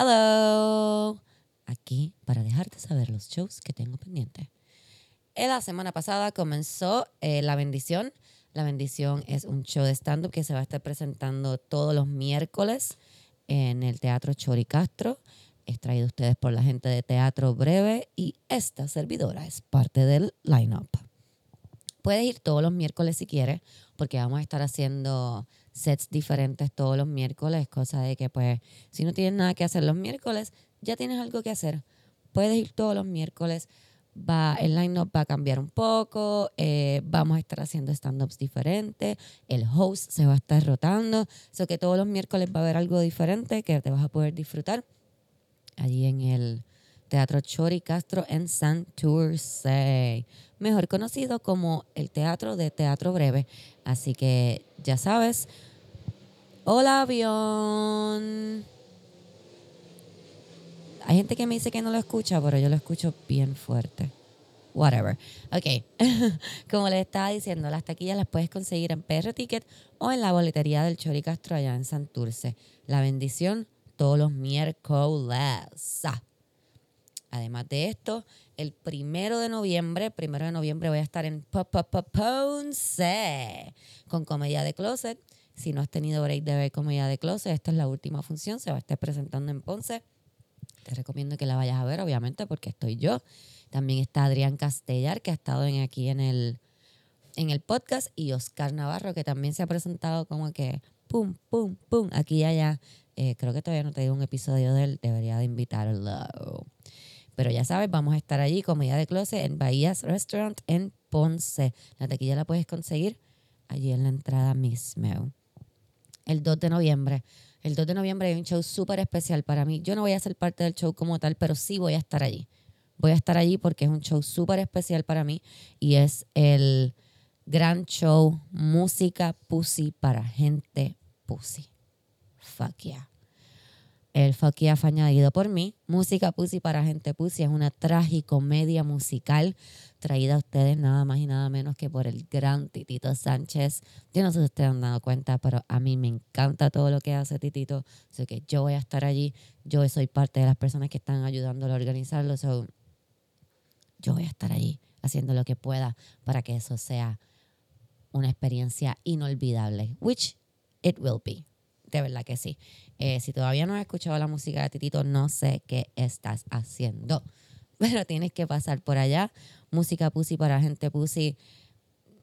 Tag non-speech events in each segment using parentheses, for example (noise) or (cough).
Hello. Aquí para dejarte saber los shows que tengo pendientes. La semana pasada comenzó eh, La Bendición. La Bendición es un show de stand-up que se va a estar presentando todos los miércoles en el Teatro Chori Castro. Es traído a ustedes por la gente de Teatro Breve y esta servidora es parte del line-up. Puedes ir todos los miércoles si quieres, porque vamos a estar haciendo sets diferentes todos los miércoles, cosa de que pues si no tienes nada que hacer los miércoles, ya tienes algo que hacer. Puedes ir todos los miércoles va, el line-up va a cambiar un poco, eh, vamos a estar haciendo stand-ups diferentes, el host se va a estar rotando, so que todos los miércoles va a haber algo diferente que te vas a poder disfrutar allí en el Teatro Chori Castro en Santurce, mejor conocido como el Teatro de Teatro Breve. Así que ya sabes, hola avión. Hay gente que me dice que no lo escucha, pero yo lo escucho bien fuerte. Whatever. Ok. (laughs) Como les estaba diciendo, las taquillas las puedes conseguir en PR Ticket o en la boletería del Chori Castro allá en Santurce. La bendición todos los miércoles. Además de esto, el primero de noviembre, primero de noviembre voy a estar en Ponce con Comedia de Closet. Si no has tenido break de ver Comedia de Closet, esta es la última función, se va a estar presentando en Ponce. Te recomiendo que la vayas a ver, obviamente, porque estoy yo. También está Adrián Castellar, que ha estado en, aquí en el, en el podcast, y Oscar Navarro, que también se ha presentado como que pum, pum, pum, aquí y allá. Eh, creo que todavía no te digo un episodio de él, debería de invitarlo. Pero ya sabes, vamos a estar allí, Comedia de Closet, en Bahías Restaurant en Ponce. La taquilla la puedes conseguir allí en la entrada mismo. El 2 de noviembre el 2 de noviembre hay un show súper especial para mí. Yo no voy a ser parte del show como tal, pero sí voy a estar allí. Voy a estar allí porque es un show súper especial para mí y es el gran show Música Pussy para gente Pussy. Fuck yeah. El fuck yeah fue añadido por mí. Música Pussy para gente Pussy es una tragicomedia musical traída a ustedes nada más y nada menos que por el gran Titito Sánchez. Yo no sé si ustedes han dado cuenta, pero a mí me encanta todo lo que hace Titito. Sé que yo voy a estar allí. Yo soy parte de las personas que están ayudándolo a organizarlo. yo voy a estar allí haciendo lo que pueda para que eso sea una experiencia inolvidable, which it will be. De verdad que sí. Eh, si todavía no has escuchado la música de Titito, no sé qué estás haciendo. (laughs) Pero tienes que pasar por allá música pussy para gente pussy.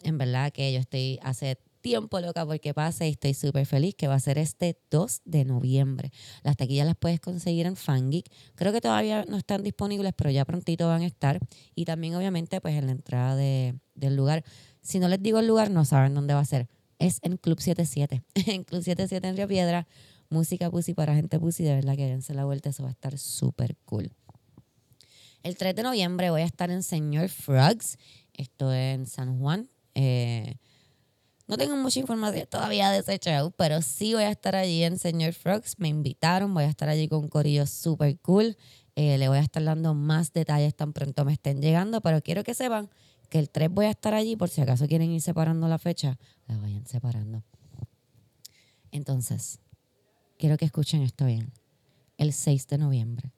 En verdad que yo estoy hace tiempo loca porque pase y estoy súper feliz que va a ser este 2 de noviembre. Las taquillas las puedes conseguir en Fangeek. Creo que todavía no están disponibles, pero ya prontito van a estar. Y también obviamente pues en la entrada de, del lugar. Si no les digo el lugar, no saben dónde va a ser. Es en Club 77. (laughs) en Club 77 en Río Piedra. Música pussy para gente pussy. De verdad que dense la vuelta. Eso va a estar súper cool. El 3 de noviembre voy a estar en Señor Frogs. Esto en San Juan. Eh, no tengo mucha información todavía de ese show, pero sí voy a estar allí en Señor Frogs. Me invitaron, voy a estar allí con un corillo súper cool. Eh, le voy a estar dando más detalles tan pronto me estén llegando, pero quiero que sepan que el 3 voy a estar allí por si acaso quieren ir separando la fecha, la vayan separando. Entonces, quiero que escuchen esto bien. El 6 de noviembre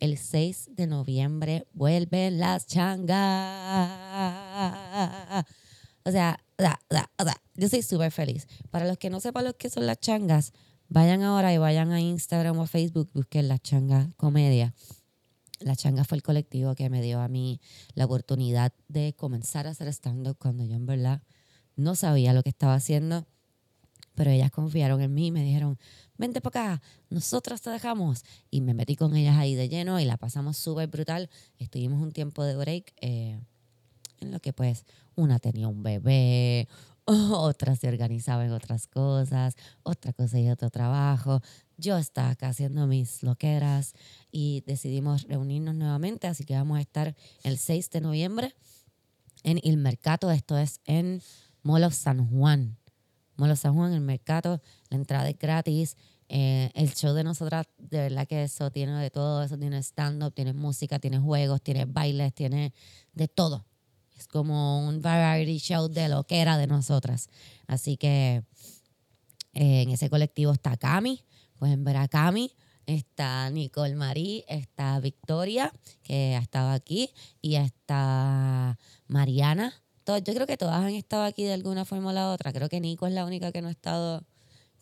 el 6 de noviembre vuelven las changas. O sea, yo soy súper feliz. Para los que no sepan lo que son las changas, vayan ahora y vayan a Instagram o Facebook, busquen las changas comedia. La changa fue el colectivo que me dio a mí la oportunidad de comenzar a hacer stand-up cuando yo en verdad no sabía lo que estaba haciendo, pero ellas confiaron en mí y me dijeron, vente para acá, nosotras te dejamos. Y me metí con ellas ahí de lleno y la pasamos súper brutal. Estuvimos un tiempo de break eh, en lo que pues una tenía un bebé, (laughs) otra se organizaba en otras cosas, otra y otro trabajo. Yo estaba acá haciendo mis loqueras y decidimos reunirnos nuevamente, así que vamos a estar el 6 de noviembre en El Mercado, esto es en Molo San Juan. Molo San Juan, el mercado, la entrada es gratis. Eh, el show de nosotras, de verdad que eso tiene de todo, eso tiene stand-up, tiene música, tiene juegos, tiene bailes, tiene de todo. Es como un variety show de lo que era de nosotras. Así que eh, en ese colectivo está Cami, pueden ver a Cami, está Nicole Marí, está Victoria, que ha estado aquí, y está Mariana. To- yo creo que todas han estado aquí de alguna forma o la otra. Creo que Nico es la única que no ha estado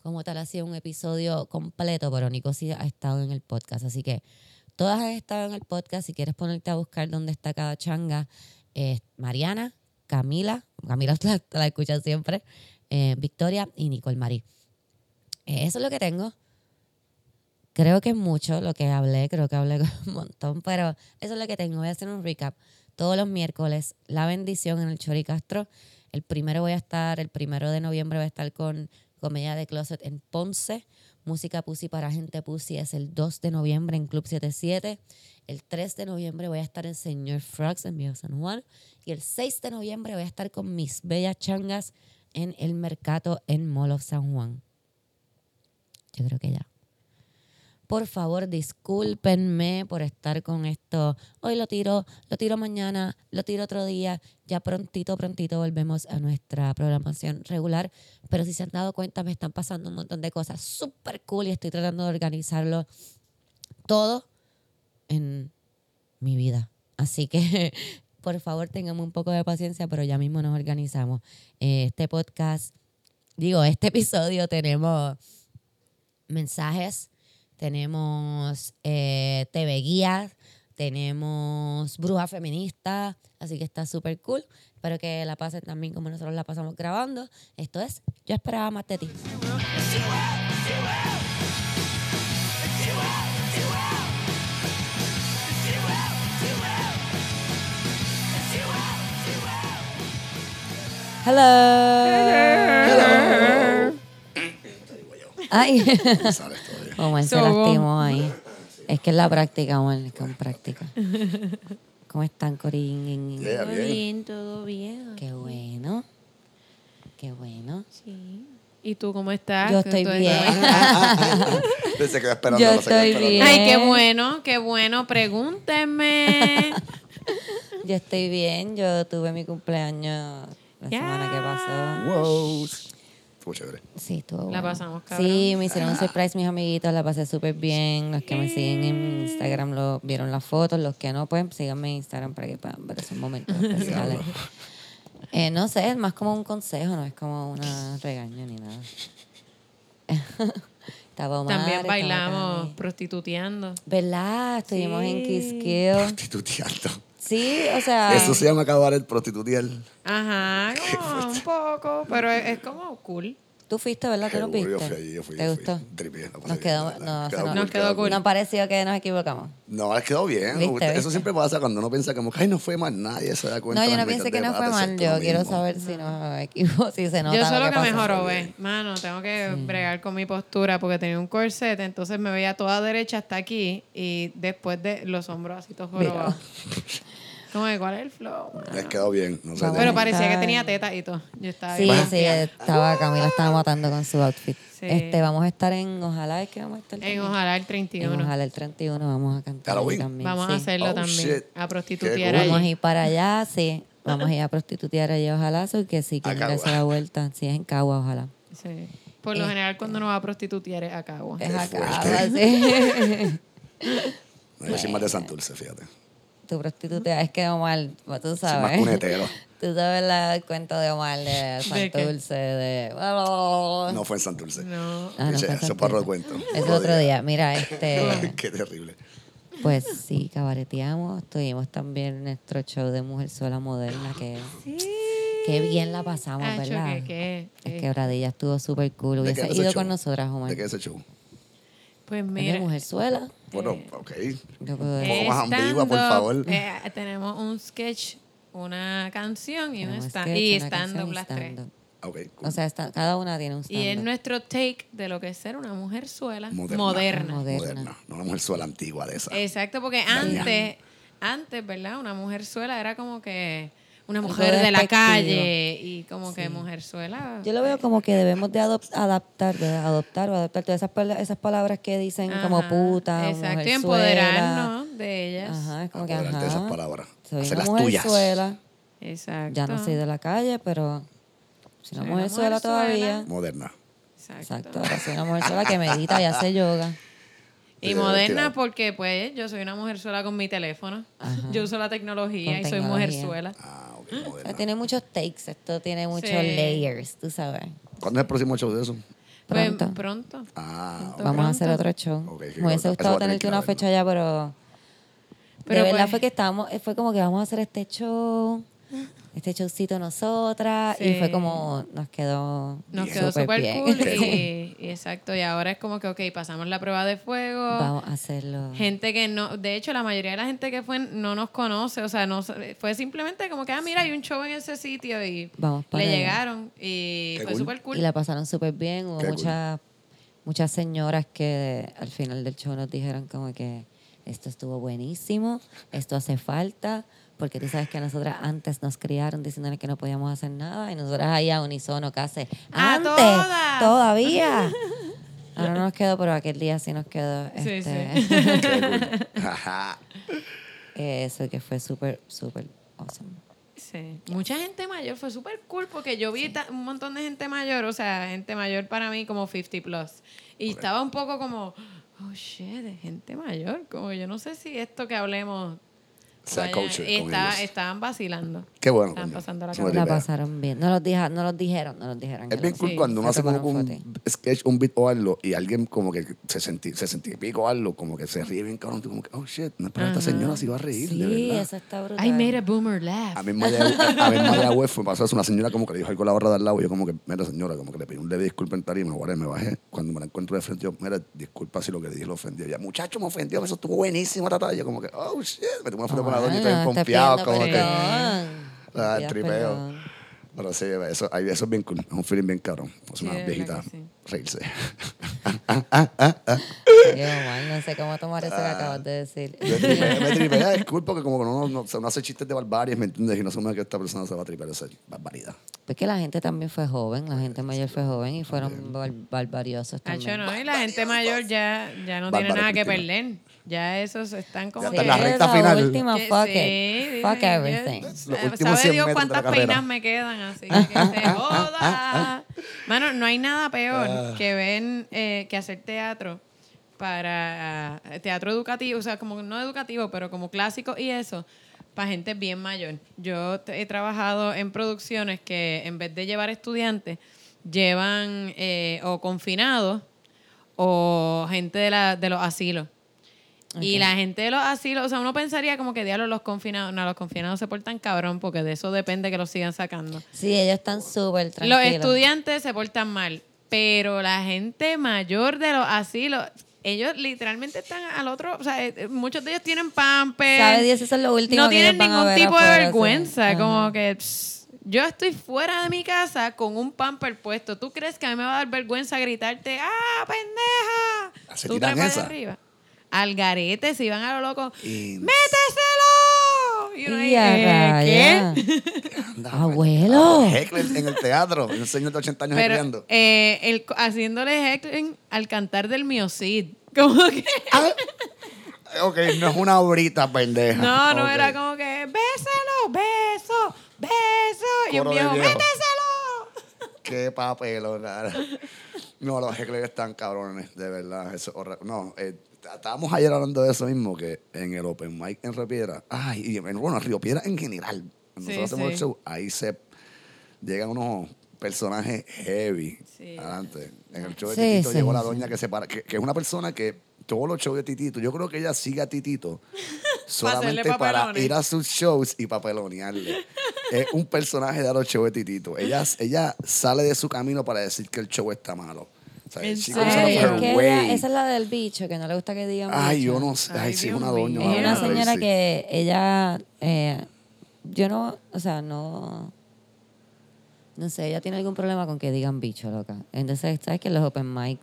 como tal así en un episodio completo, pero Nico sí ha estado en el podcast. Así que todas han estado en el podcast. Si quieres ponerte a buscar dónde está cada changa, es Mariana, Camila, Camila (laughs) la, la escuchan siempre, eh, Victoria y Nicole Marí. Eh, eso es lo que tengo. Creo que es mucho lo que hablé, creo que hablé (laughs) un montón, pero eso es lo que tengo. Voy a hacer un recap. Todos los miércoles, la bendición en el Chori Castro. El primero voy a estar, el primero de noviembre voy a estar con Comedia de Closet en Ponce. Música Pussy para Gente Pussy es el 2 de noviembre en Club 77. El 3 de noviembre voy a estar en Señor Frogs en Viejo San Juan. Y el 6 de noviembre voy a estar con mis bellas changas en el Mercado en Mall of San Juan. Yo creo que ya. Por favor, discúlpenme por estar con esto. Hoy lo tiro, lo tiro mañana, lo tiro otro día. Ya prontito, prontito volvemos a nuestra programación regular. Pero si se han dado cuenta, me están pasando un montón de cosas súper cool y estoy tratando de organizarlo todo en mi vida. Así que, (laughs) por favor, tengamos un poco de paciencia, pero ya mismo nos organizamos. Eh, Este podcast, digo, este episodio tenemos mensajes, tenemos eh, TV guías, tenemos bruja feminista, así que está súper cool. Espero que la pasen también como nosotros la pasamos grabando. Esto es Yo esperaba más de ti. Hello. Ay. Sale todavía. Omar se So, lastimó ahí. Es que es la práctica, Omar, es que es práctica. (laughs) ¿Cómo están, Corín? Yeah, Todo bien. bien, todo bien. Qué bueno. Qué bueno. Sí. ¿Y tú cómo estás? Yo (laughs) (laughs) ¿Qué estoy bien. Se quedó esperando. Yo se estoy esperando. bien. Ay, qué bueno, qué bueno. Pregúntenme. Yo estoy bien. Yo tuve mi cumpleaños la semana que pasó. Wow. Estuvo chévere. Sí, estuvo La bueno. pasamos, cabrón. Sí, me hicieron un surprise mis amiguitos, la pasé súper bien. Los que me siguen en Instagram lo vieron las fotos, los que no, pues síganme en Instagram para que puedan ver esos momentos (laughs) especiales. Eh, no sé, es más como un consejo, no es como una regaño ni nada. (laughs) Estaba Omar, También estaba bailamos Cami. prostituteando. ¿Verdad? Estuvimos en Sí. Quisqueo. Prostituteando. Sí, o sea... Eso se llama acabar el prostitutear. Ajá, (laughs) como un poco, pero es, es como cool. Tú fuiste, ¿verdad? ¿Tú lo Seguro, viste? Yo fui allí, yo fui. ¿Te yo fui. gustó? Tripié, lo pasé Nos quedó, no, Quedó nos, Nos quedó cool. nos pareció que nos equivocamos. No, les quedó bien. ¿Viste, Eso viste? siempre pasa cuando uno piensa como que ay, no fue mal, nadie se da cuenta. No, yo no pienso que no fue mal. Yo quiero mismo. saber si no (laughs) equivoco, si se nota Yo lo solo que, pasó. mejoró, ve. Mano, tengo que bregar con mi postura porque tenía un corset, entonces me veía toda derecha hasta aquí y después de los hombros así todos jorobados. (laughs) Como de, ¿cuál es el flow? Les quedó bien. No sé. Pero Bueno, parecía que tenía teta y todo. Yo estaba Sí, bien sí, estaba, Camila estaba matando con su outfit. Sí. Este, vamos a estar en, ojalá es que vamos a estar En también. Ojalá el En 31. ojalá el 31 vamos a cantar Halloween. también. Vamos sí. a hacerlo Oh, también. shit. A prostitutear cool. Vamos a ir para allá, sí. Vamos a ir a prostitutear allí, ojalá, so que sí, que darse la vuelta. Si es en Cagua, ojalá. Sí. Por lo Eh. general, cuando uno va a prostitutear es a Cagua. Es a. Cagua, sí. (laughs) No, yo soy más de Santurce, fíjate. Tu prostituta, es que Omar, tú más sabes. cunetero. (laughs) Tú sabes la- el cuento de Omar de ¿De? Santurce, de... No fue en Santurce. No. Ah, no, eso para otro cuento. Es otro día. Mira, este... (laughs) Qué terrible. Pues sí, cabareteamos. Tuvimos también nuestro show de Mujerzuela Moderna, que... Qué bien la pasamos, ¿verdad? que- que- Es que- Bradilla estuvo súper cool. ¿De Hubiese ido show? con nosotras, Omar. ¿De qué es ese show? Pues Es mira. de Mujerzuela. Bueno, Eh, ok. Puedo decir. poco más ambigua, por stand-up, favor. eh, tenemos un sketch, una canción y un stand sketch, y stand-up las tres. stand-up. Ok, cool. O sea, está- cada una tiene un Y es nuestro take de lo que es ser una mujer suela Moderna. moderna. Moderna. Moderna. No una mujer sola antigua de esa. Exacto, porque Daña. antes, antes, ¿verdad? Una mujer suela era como que una mujer de la calle y como que mujer suela. Yo lo veo como que debemos de adop- adaptar, de adoptar o adaptar todas esas, esas palabras que dicen como Ajá, puta, Exacto, y mujerzuela. empoderarnos de ellas. Ajá, es como que de esas ajá. palabras. Soy una tuyas. mujerzuela. Exacto. Ya no soy de la calle, pero soy una Soy una mujerzuela mujerzuela. todavía. Moderna. Exacto. Exacto, ahora soy una mujerzuela que medita y hace yoga. Y Sí, moderna porque pues yo soy una mujer sola con mi teléfono. Yo uso la tecnología Con y soy mujer tecnología. suela. Ah, moderna. tiene muchos takes, esto tiene muchos Sí. layers, tú sabes. ¿Cuándo es el próximo show de eso? Pues, Pronto. pronto. Ah, Pronto. Vamos a hacer otro show. Ok, qué Me hubiese gustado tenerte una fecha ya, pero... Pero de verdad pues- fue que estábamos, fue como que vamos a hacer este show, este showcito nosotras, y fue como, nos quedó Nos quedó súper cool. (laughs) Y, y exacto. Y ahora es como que, ok, pasamos la prueba de fuego. Vamos a hacerlo. Gente que no, de hecho, la mayoría de la gente que fue no nos conoce, o sea, no fue simplemente como que, ah, mira, hay un show en ese sitio y Vamos para le allá. llegaron y Qué fue cool. súper cool. Y la pasaron súper bien. Hubo Qué cool. muchas, muchas señoras que al final del show nos dijeron como que esto estuvo buenísimo, esto hace falta, porque tú sabes que a nosotras antes nos criaron diciéndonos que no podíamos hacer nada y nosotras ahí a unisono casi. ¡A ¡Antes! todas! ¡Todavía! (laughs) Ahora no nos quedó, pero aquel día sí nos quedó. Sí, este. (laughs) (laughs) Eso que fue súper, súper awesome. Sí. Mucha gente mayor, fue súper cool porque yo vi un montón de gente mayor, o sea, gente mayor para mí como 50 plus. Y estaba un poco como, oh shit, de gente mayor. Como yo no sé si esto que hablemos. Sea vaya- culture ellos. estaban vacilando. Qué bueno. Estaban coño. pasando la me La pasaron bien. No los, dija- no los dijeron, no los dijeron. Es bien cool Sí. cuando uno Se hace como un sketch, un beat o algo, y alguien como que se sentí, se sentí pico algo, como que se ríe bien cabrón, tú como que, oh shit, no esperaba esta señora se iba a reír, de Sí, verdad. eso está brutal. I made a boomer laugh. A mí en mí en Mayagüez fue pasó eso, una señora como que le dijo algo a la barra de al lado, y yo como que, mira señora, como que le pedí un leve disculpa en tarima, guarda, me bajé, cuando me la encuentro de frente, yo, mira, disculpa si lo que le dije lo ofendió, ya, muchacho, me ofendió, eso estuvo buenísimo, tata, y yo como que, oh shit, me tomé una foto con la doña y estoy te pompeado, como que, ah, Pidas tripeo. Pero sí, eso, ahí- eso es bien cool, es un feeling bien caro, es Sí, una viejita sí. reírse. (laughs) Yo, mal, no sé cómo tomar eso que acabas de decir. Me tripea, me tripea, es cool porque como que uno, no, uno hace chistes de barbaries, ¿me entiendes? Y no asume que esta persona se va a tripear esa barbaridad. Pues que la gente también fue joven, la gente mayor fue joven y fueron bar- barbariosos también. no, y la gente mayor ya, ya no tiene nada que perder. Ya esos están como Ya que... está en la recta la final. última, que- fuck sí, it. Fuck everything. Sabe últimos 100 Dios cuántas peinas me quedan, así que, que se (laughs) joda. Mano, no hay nada peor Ah. que ven, eh, que hacer teatro para teatro educativo, o sea, como no educativo, pero como clásico y eso, para gente bien mayor. Yo he trabajado en producciones que en vez de llevar estudiantes, llevan eh, o confinados o gente de, la, de los asilos. Y la gente de los asilos, o sea, uno pensaría como que diablos los confinados, no, los confinados se portan cabrón porque de eso depende que los sigan sacando. Sí, ellos están súper Los tranquilos. estudiantes se portan mal, pero la gente mayor de los asilos, ellos literalmente están al otro, o sea, eh, muchos de ellos tienen pamper. Sabe Dios, eso es lo último No que tienen ellos van a ningún ver tipo de sí. vergüenza, como que pss, yo estoy fuera de mi casa con un pamper puesto. ¿Tú crees que a mí me va a dar vergüenza gritarte, ah, pendeja? ¿Se Tú esa? arriba. Al garete, si van a lo loco, Y- ¡méteselo! Y uno Y "Eh, ¿qué? Anda, (laughs) Abuelo. pues, Heckler en el teatro, un señor de 80 años Pero eh, el, haciéndole heckling al cantar del miocid. (laughs) Como que... Ok, no es una brita, pendeja. No, no, era como que, béselo, beso, beso. Y un viejo, viejo. méteselo. Qué papelón, cara. No, los Heckler están cabrones, de verdad. Eso es horrible. No, eh, estábamos ayer hablando de eso mismo, que en el Open Mic en Repiera, ay, y en, bueno, en Río Piedra en general, Sí, nosotros hacemos sí. el show, ahí se llegan unos personajes heavy Sí. adelante. En el show de Sí, Titito sí, llegó la sí. doña que se para, que, que es una persona que todos los shows de Titito, yo creo que ella sigue a Titito (laughs) solamente para ir a sus shows y papelonearle. es un personaje de los shows de Titito. Ella, ella sale de su camino para decir que el show está malo. O esa es la del bicho, que no le gusta que digan Ay, bicho. yo no sé. Ay, Ay, sí, es una doña. Es una señora que ella, eh, yo no, o sea, no, no sé, ella tiene algún problema con que digan bicho, loca. Entonces, ¿sabes que los open mic?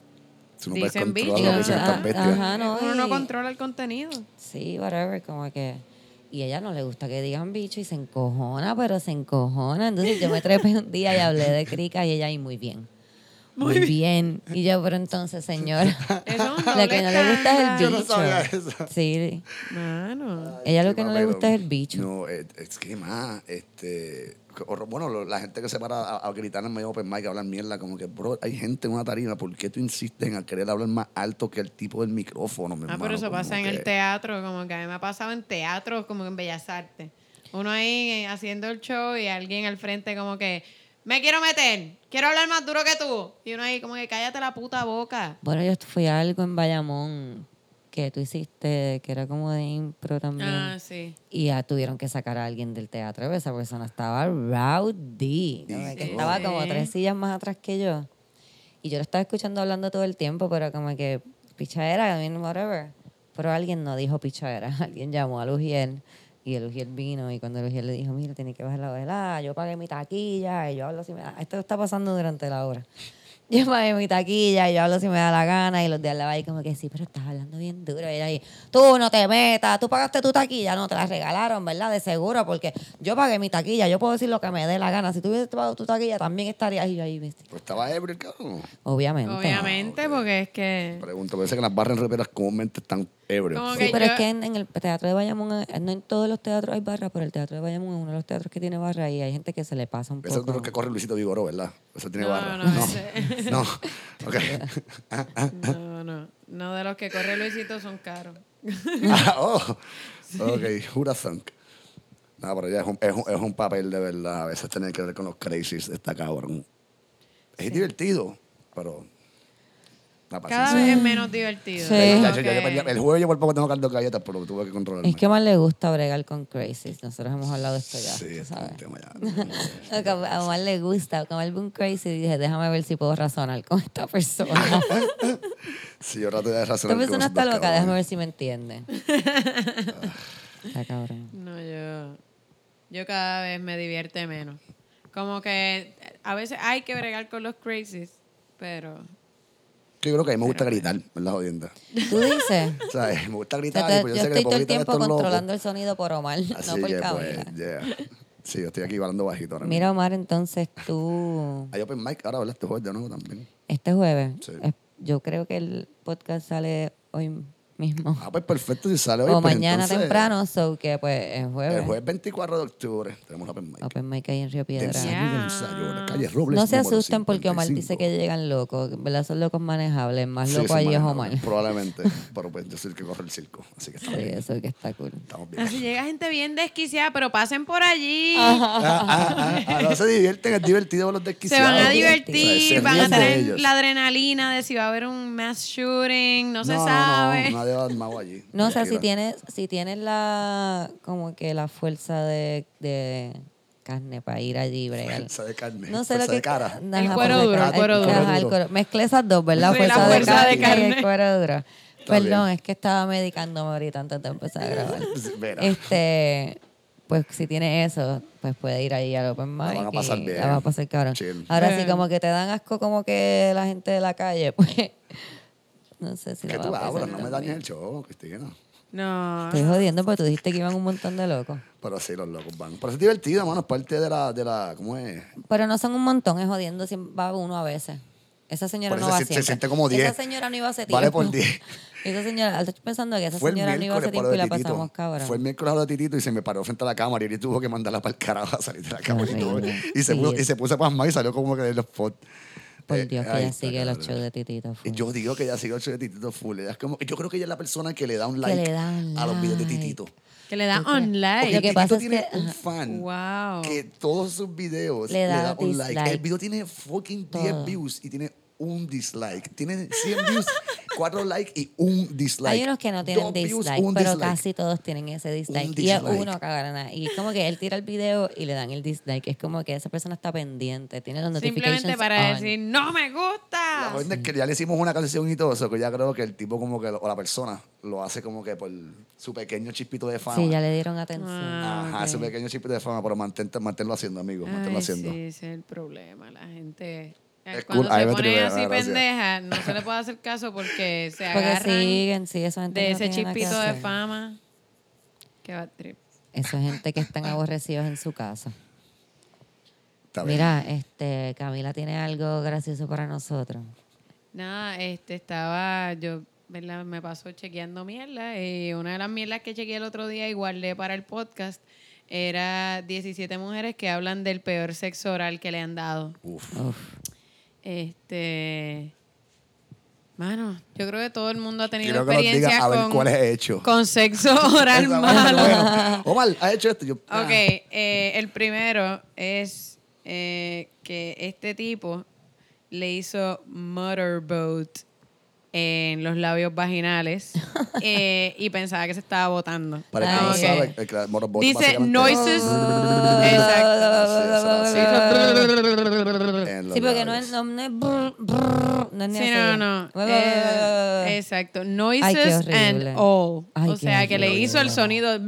Tú no puedes Dicen controlar bicho. lo que Ah, ajá, no, Uno no y- controla el contenido. Sí, whatever, como que... Y ella no le gusta que digan bicho y se encojona, pero se encojona. Entonces yo me trepé un día y hablé de crica y ella ahí muy bien. Muy bien. Y yo, pero entonces, señora, (laughs) Eso (laughs) doble que no le gusta es el Yo bicho. no sabía eso. Sí, Mano. ella lo que no le gusta es el bicho. No, es, es que más, este, que- bueno, la gente que se para a, a gritar en medio de open mic, a hablar mierda, como que, bro, hay gente en una tarima, ¿por qué tú insistes en querer hablar más alto que el tipo del micrófono, mi Ah, hermano? pero eso Como pasa en que- el teatro, como que a mí me ha pasado en teatro, como en Bellas Artes. Uno ahí eh, haciendo el show y alguien al frente como que, me quiero meter, quiero hablar más duro que tú. Y uno ahí como que, cállate la puta boca. Bueno, yo fui a algo en Bayamón que tú hiciste, que era como de impro también. Ah, sí. Y ya tuvieron que sacar a alguien del teatro. porque Esa persona estaba rowdy. ¿no? Que Sí. estaba como Sí. tres sillas más atrás que yo. Y yo lo estaba escuchando hablando todo el tiempo, pero como que pichadera, I mean, whatever. Pero alguien no dijo pichadera. (laughs) Alguien llamó a Lugiel y el vino. Y cuando Lugiel le dijo, mira, tiene que bajar la velada, yo pagué mi taquilla y yo hablo si me da. Esto está pasando durante la hora. (laughs) Yo pagué mi taquilla y yo hablo si me da la gana. Y los de al lado ahí como que sí, pero estás hablando bien duro. Y ella ahí, tú no te metas, tú pagaste tu taquilla. No, te la regalaron, ¿verdad? De seguro, porque yo pagué mi taquilla. Yo puedo decir lo que me dé la gana. Si tú hubieses pagado tu taquilla, también estarías ahí. yo ahí ¿viste? Pues estaba ebrio el cabrón. Obviamente. Obviamente, porque es que... Pregunto, parece que las barras en reperas comúnmente están ebrios. Como Sí, que pero yo- es que en, en el Teatro de Bayamón, eh, no en todos los teatros hay barra, pero el Teatro de Bayamón es uno de los teatros que tiene barra y hay gente que se le pasa un Ese es de poco. los que corre Luisito Vigoró, ¿verdad? Ese tiene No, barra. no, no. ese- (laughs) No. Ok. No, (laughs) no. No de los que corre Luisito son caros. (laughs) Ah, oh. Ok, who'da thunk? No, pero ya es un, es, un, es un papel de verdad. A veces tener que ver con los crazies de esta cabrón. Es divertido, pero. La Cada vez es menos divertido. Sí. Como Ya, yo- yo- que- yo- el jueves yo por poco tengo caldo galletas, pero tuve que controlarme. Es que más le gusta bregar con crazies. Nosotros hemos hablado de esto ya, Sí, este es sabes. un tema ya. (laughs) No, que A Omar le gusta, un crazy y dije, déjame ver si puedo razonar con esta persona. (laughs) Sí, yo trato de razón. esta persona está loca, déjame ver si me entiende. (laughs) Está cabrón. No, yo, yo cada vez me divierte menos. Como que a veces hay que bregar con los crazies, pero Yo creo que a mí me gusta gritar, en la jodienda. ¿Tú dices? (laughs) ¿Sabes? Me gusta gritar. te- y pues yo yo sé que estoy le todo el tiempo estos locos. controlando el sonido por Omar, Así no por que, Camila. pues, yeah. Sí, yo estoy aquí hablando bajito ahora. Mira, Omar, entonces tú, Hay open mic ahora, ¿verdad? Este jueves de nuevo también. este jueves, Sí. es- yo creo que el podcast sale hoy mismo. Ah, pues perfecto, si sale hoy. o pues, mañana entonces, temprano, so que pues es jueves. El jueves 24 de octubre tenemos open mic. Open mic ahí en Río Piedra. ensayo ensayo, la calle Robles. No se asusten porque Omar 55. dice que llegan locos. ¿Verdad? Son locos manejables. Más Sí, loco allí es Omar. Probablemente. Pero pues yo soy el que corre el circo. Así que (laughs) Sí, estamos bien. eso es que está cool. Estamos bien. así llega gente bien desquiciada, pero pasen por allí. Ah, ah, ah, ah, no se divierten, es divertido ver los Se desquiciados. van a O sea, divertir, se van a tener la adrenalina de si va a haber un mass shooting, no, se no, sabe. No, nadie va armado allí. No, o sea, si tienes, si tienes la, como que la fuerza de, de carne para ir allí y bregar. Fuerza de carne. No sé lo fuerza que... de cara. El fuerza cuero duro, el cuero duro. Ajá, el cuero- Mezclé esas dos, ¿verdad? Sí, la fuerza, fuerza de de carne y el cuero duro. Está Perdón, bien. es que estaba medicándome ahorita antes de empezar a grabar. (laughs) Mira. Este, pues si tiene eso, pues puede ir ahí al open mic. van a pasar y bien. La va a pasar cabrón. Chill. Ahora sí, como que te dan asco como que la gente de la calle, (laughs) pues no sé si ¿Qué la tú va a pasar hablas? No me dañes el show, Cristina. No. Estoy jodiendo porque tú dijiste que iban un montón de locos. Pero sí, los locos van. Pero es divertido, mano. Es parte de la, de la. ¿Cómo es? Pero no son un montón, es jodiendo, siempre va uno a veces. Esa señora Por no va se- se siempre. siente como 10. Esa señora no iba hace tiempo. Vale por 10. (laughs) Esa señora, estoy pensando que esa Fue señora no iba hace tiempo y la pasamos cabrón. Fue el miércoles a lo de Titito y se me paró frente a la cámara y él tuvo que mandarla para el carajo a salir de la cámara. Y, todo. horrible. y, se Sí. puso, y se puso a pasmar y salió como que de los spots. Por Eh, Dios, que ella sigue los shows de Titito. Full. Yo digo que ella sigue el show de Titito full. Ella es como, yo creo que ella es la persona que le da un like le da un a los videos de like. Titito. Que le da online. Porque Lo que Titito pasa es tiene que- un fan Wow. que todos sus videos Le le, da un like. El video tiene fucking 10 Todo. views y tiene un dislike. Tiene 100 views, 4 likes y un dislike. Hay unos que no tienen Dos views, dislike, un pero dislike. casi todos tienen ese dislike. Un Y es dislike. uno cagarana. Y es como que él tira el video y le dan el dislike. Es como que esa persona está pendiente, tiene los notifications Simplemente para on. decir, no me La gusta. verdad es que ya le hicimos una canción y todo eso, que ya creo que el tipo como que, lo- o la persona, lo hace como que por su pequeño chispito de fama. Sí, ya le dieron atención. Ah, Ajá, ok. su pequeño chispito de fama, pero mantente, manténlo haciendo, amigo, manténlo Ay, haciendo. sí, ese es el problema. La gente. Eh, Es Cuando cool. Se pone así pendeja, no se le puede hacer caso porque se Porque agarran siguen, sí, esa gente de no ese chispito de fama. Que va trip. Esa gente que están aborrecidos en su casa. Está bien. Mira, este, Camila tiene algo gracioso para nosotros. Nada, este estaba, yo, ¿verdad? Me paso chequeando mierda y una de las mierdas que chequeé el otro día y guardé para el podcast era 17 mujeres que hablan del peor sexo oral que le han dado. Uf. Uf. Este. Mano, yo creo que todo el mundo ha tenido experiencias diga a ver con, cuáles he hecho. con sexo (laughs) oral malo. bueno. Omar, ¿has hecho esto? Yo, ah. Ok, eh, el primero es eh, que este tipo le hizo motorboat en los labios vaginales (laughs) eh, y pensaba que se estaba botando. Para el que no sabe, el que- motorboat Dice noises. (laughs) Exacto. En los Sí, porque no es, no, no es brr, brr, no es ni Sí, así. no, no. Bue, bue, Eh, exacto. Ay, Noises qué and horrible. all. Ay, o qué sea, que le horrible. hizo el sonido.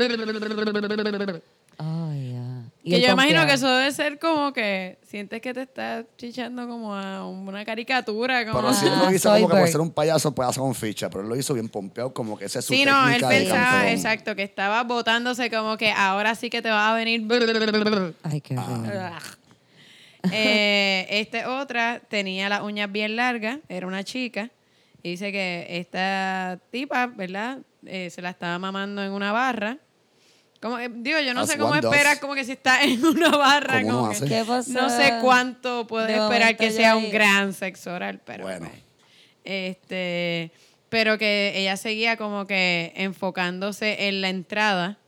Ay, ya. Y Que él yo imagino que eso debe ser como que sientes que te estás chichando como a una caricatura. Como Pero si él Ah, lo hizo como que por ser un payaso, pues hace con ficha. Pero él lo hizo bien pompeado, como que esa es su Sí, no, él técnica de pensaba, campeón. exacto, que estaba botándose como que ahora sí que te va a venir. Ay, qué horrible. Eh, este otra tenía las uñas bien largas, era una chica. Y dice que esta tipa, ¿verdad? Eh, se la estaba mamando en una barra. Como, que- digo, yo no As sé cómo esperas como que si está (laughs) en una barra. Como que-. ¿Qué pasó? no sé cuánto puedes De esperar que sea ahí- un gran sexo oral, pero Bueno. pues, este, pero que ella seguía como que enfocándose en la entrada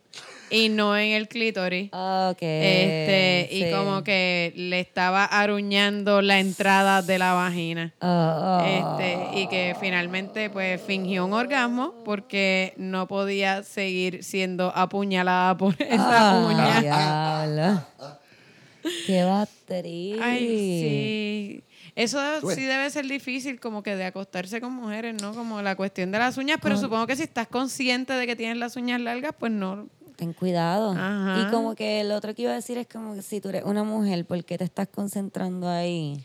y no en el clítoris. Ok. Este, y como que le estaba aruñando la entrada de la vagina. Oh, oh. Este, y que finalmente pues fingió un orgasmo porque no podía seguir siendo apuñalada por (laughs) esa Ah, uña. diablo. Qué batería. Ay, sí. Eso sí debe ser difícil como que de acostarse con mujeres, ¿no? Como la cuestión de las uñas, pero supongo que si estás consciente de que tienes las uñas largas, pues no. Ten cuidado. Ajá. Y como que el otro que iba a decir es como que si tú eres una mujer, ¿por qué te estás concentrando ahí?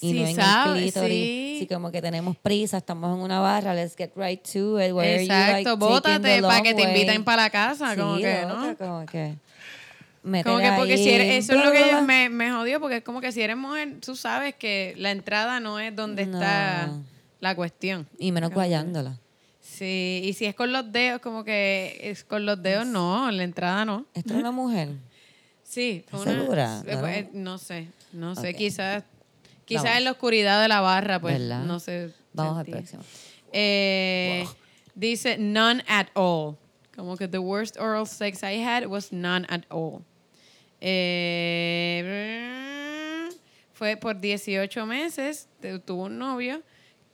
Y Sí, no en sabe, el clítoris. sí. Sí, como que tenemos prisa, estamos en una barra, let's get right to it. Where are you, Exacto, like, bótate para que te inviten para la casa, Sí, como que, ¿no? Como que. Como que porque si eres, eso es lo que bla, bla, me, me jodió, porque es como que si eres mujer, tú sabes que la entrada no es donde está la cuestión. Y menos guayándola. Sí, y si es con los dedos, como que es con los dedos, no, la entrada no. Esto es una mujer. (laughs) Sí, fue ¿Estás una- segura? ¿No? pues, no sé, no sé, quizás quizás Vamos. en la oscuridad de la barra, pues ¿Verdad? no sé. Vamos al sentí. próximo. Eh, Dice none at all. Como que the worst oral sex I had was none at all. Eh, fue por 18 meses, tuvo un novio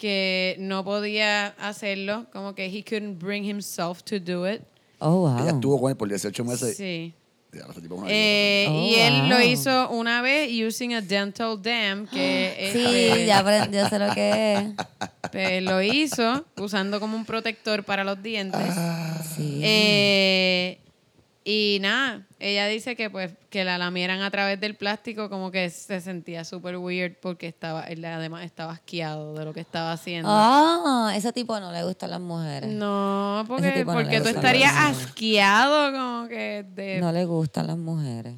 que no podía hacerlo, como que he couldn't bring himself to do it. Oh, wow. Ella estuvo con él por 18 meses. Sí. Ya, Eh, Oh, y él lo wow. hizo una vez using a dental dam, que (gasps) Sí, este, ya aprendí, yo sé lo que es. (laughs) pues, lo hizo usando como un protector para los dientes. Sí. Eh, y nada, ella dice que pues que la lamieran a través del plástico como que se sentía súper weird porque estaba, él además estaba asqueado de lo que estaba haciendo. Ah, ese tipo no le gustan las mujeres. No, porque, no porque tú estarías asqueado como que de... No le gustan las mujeres.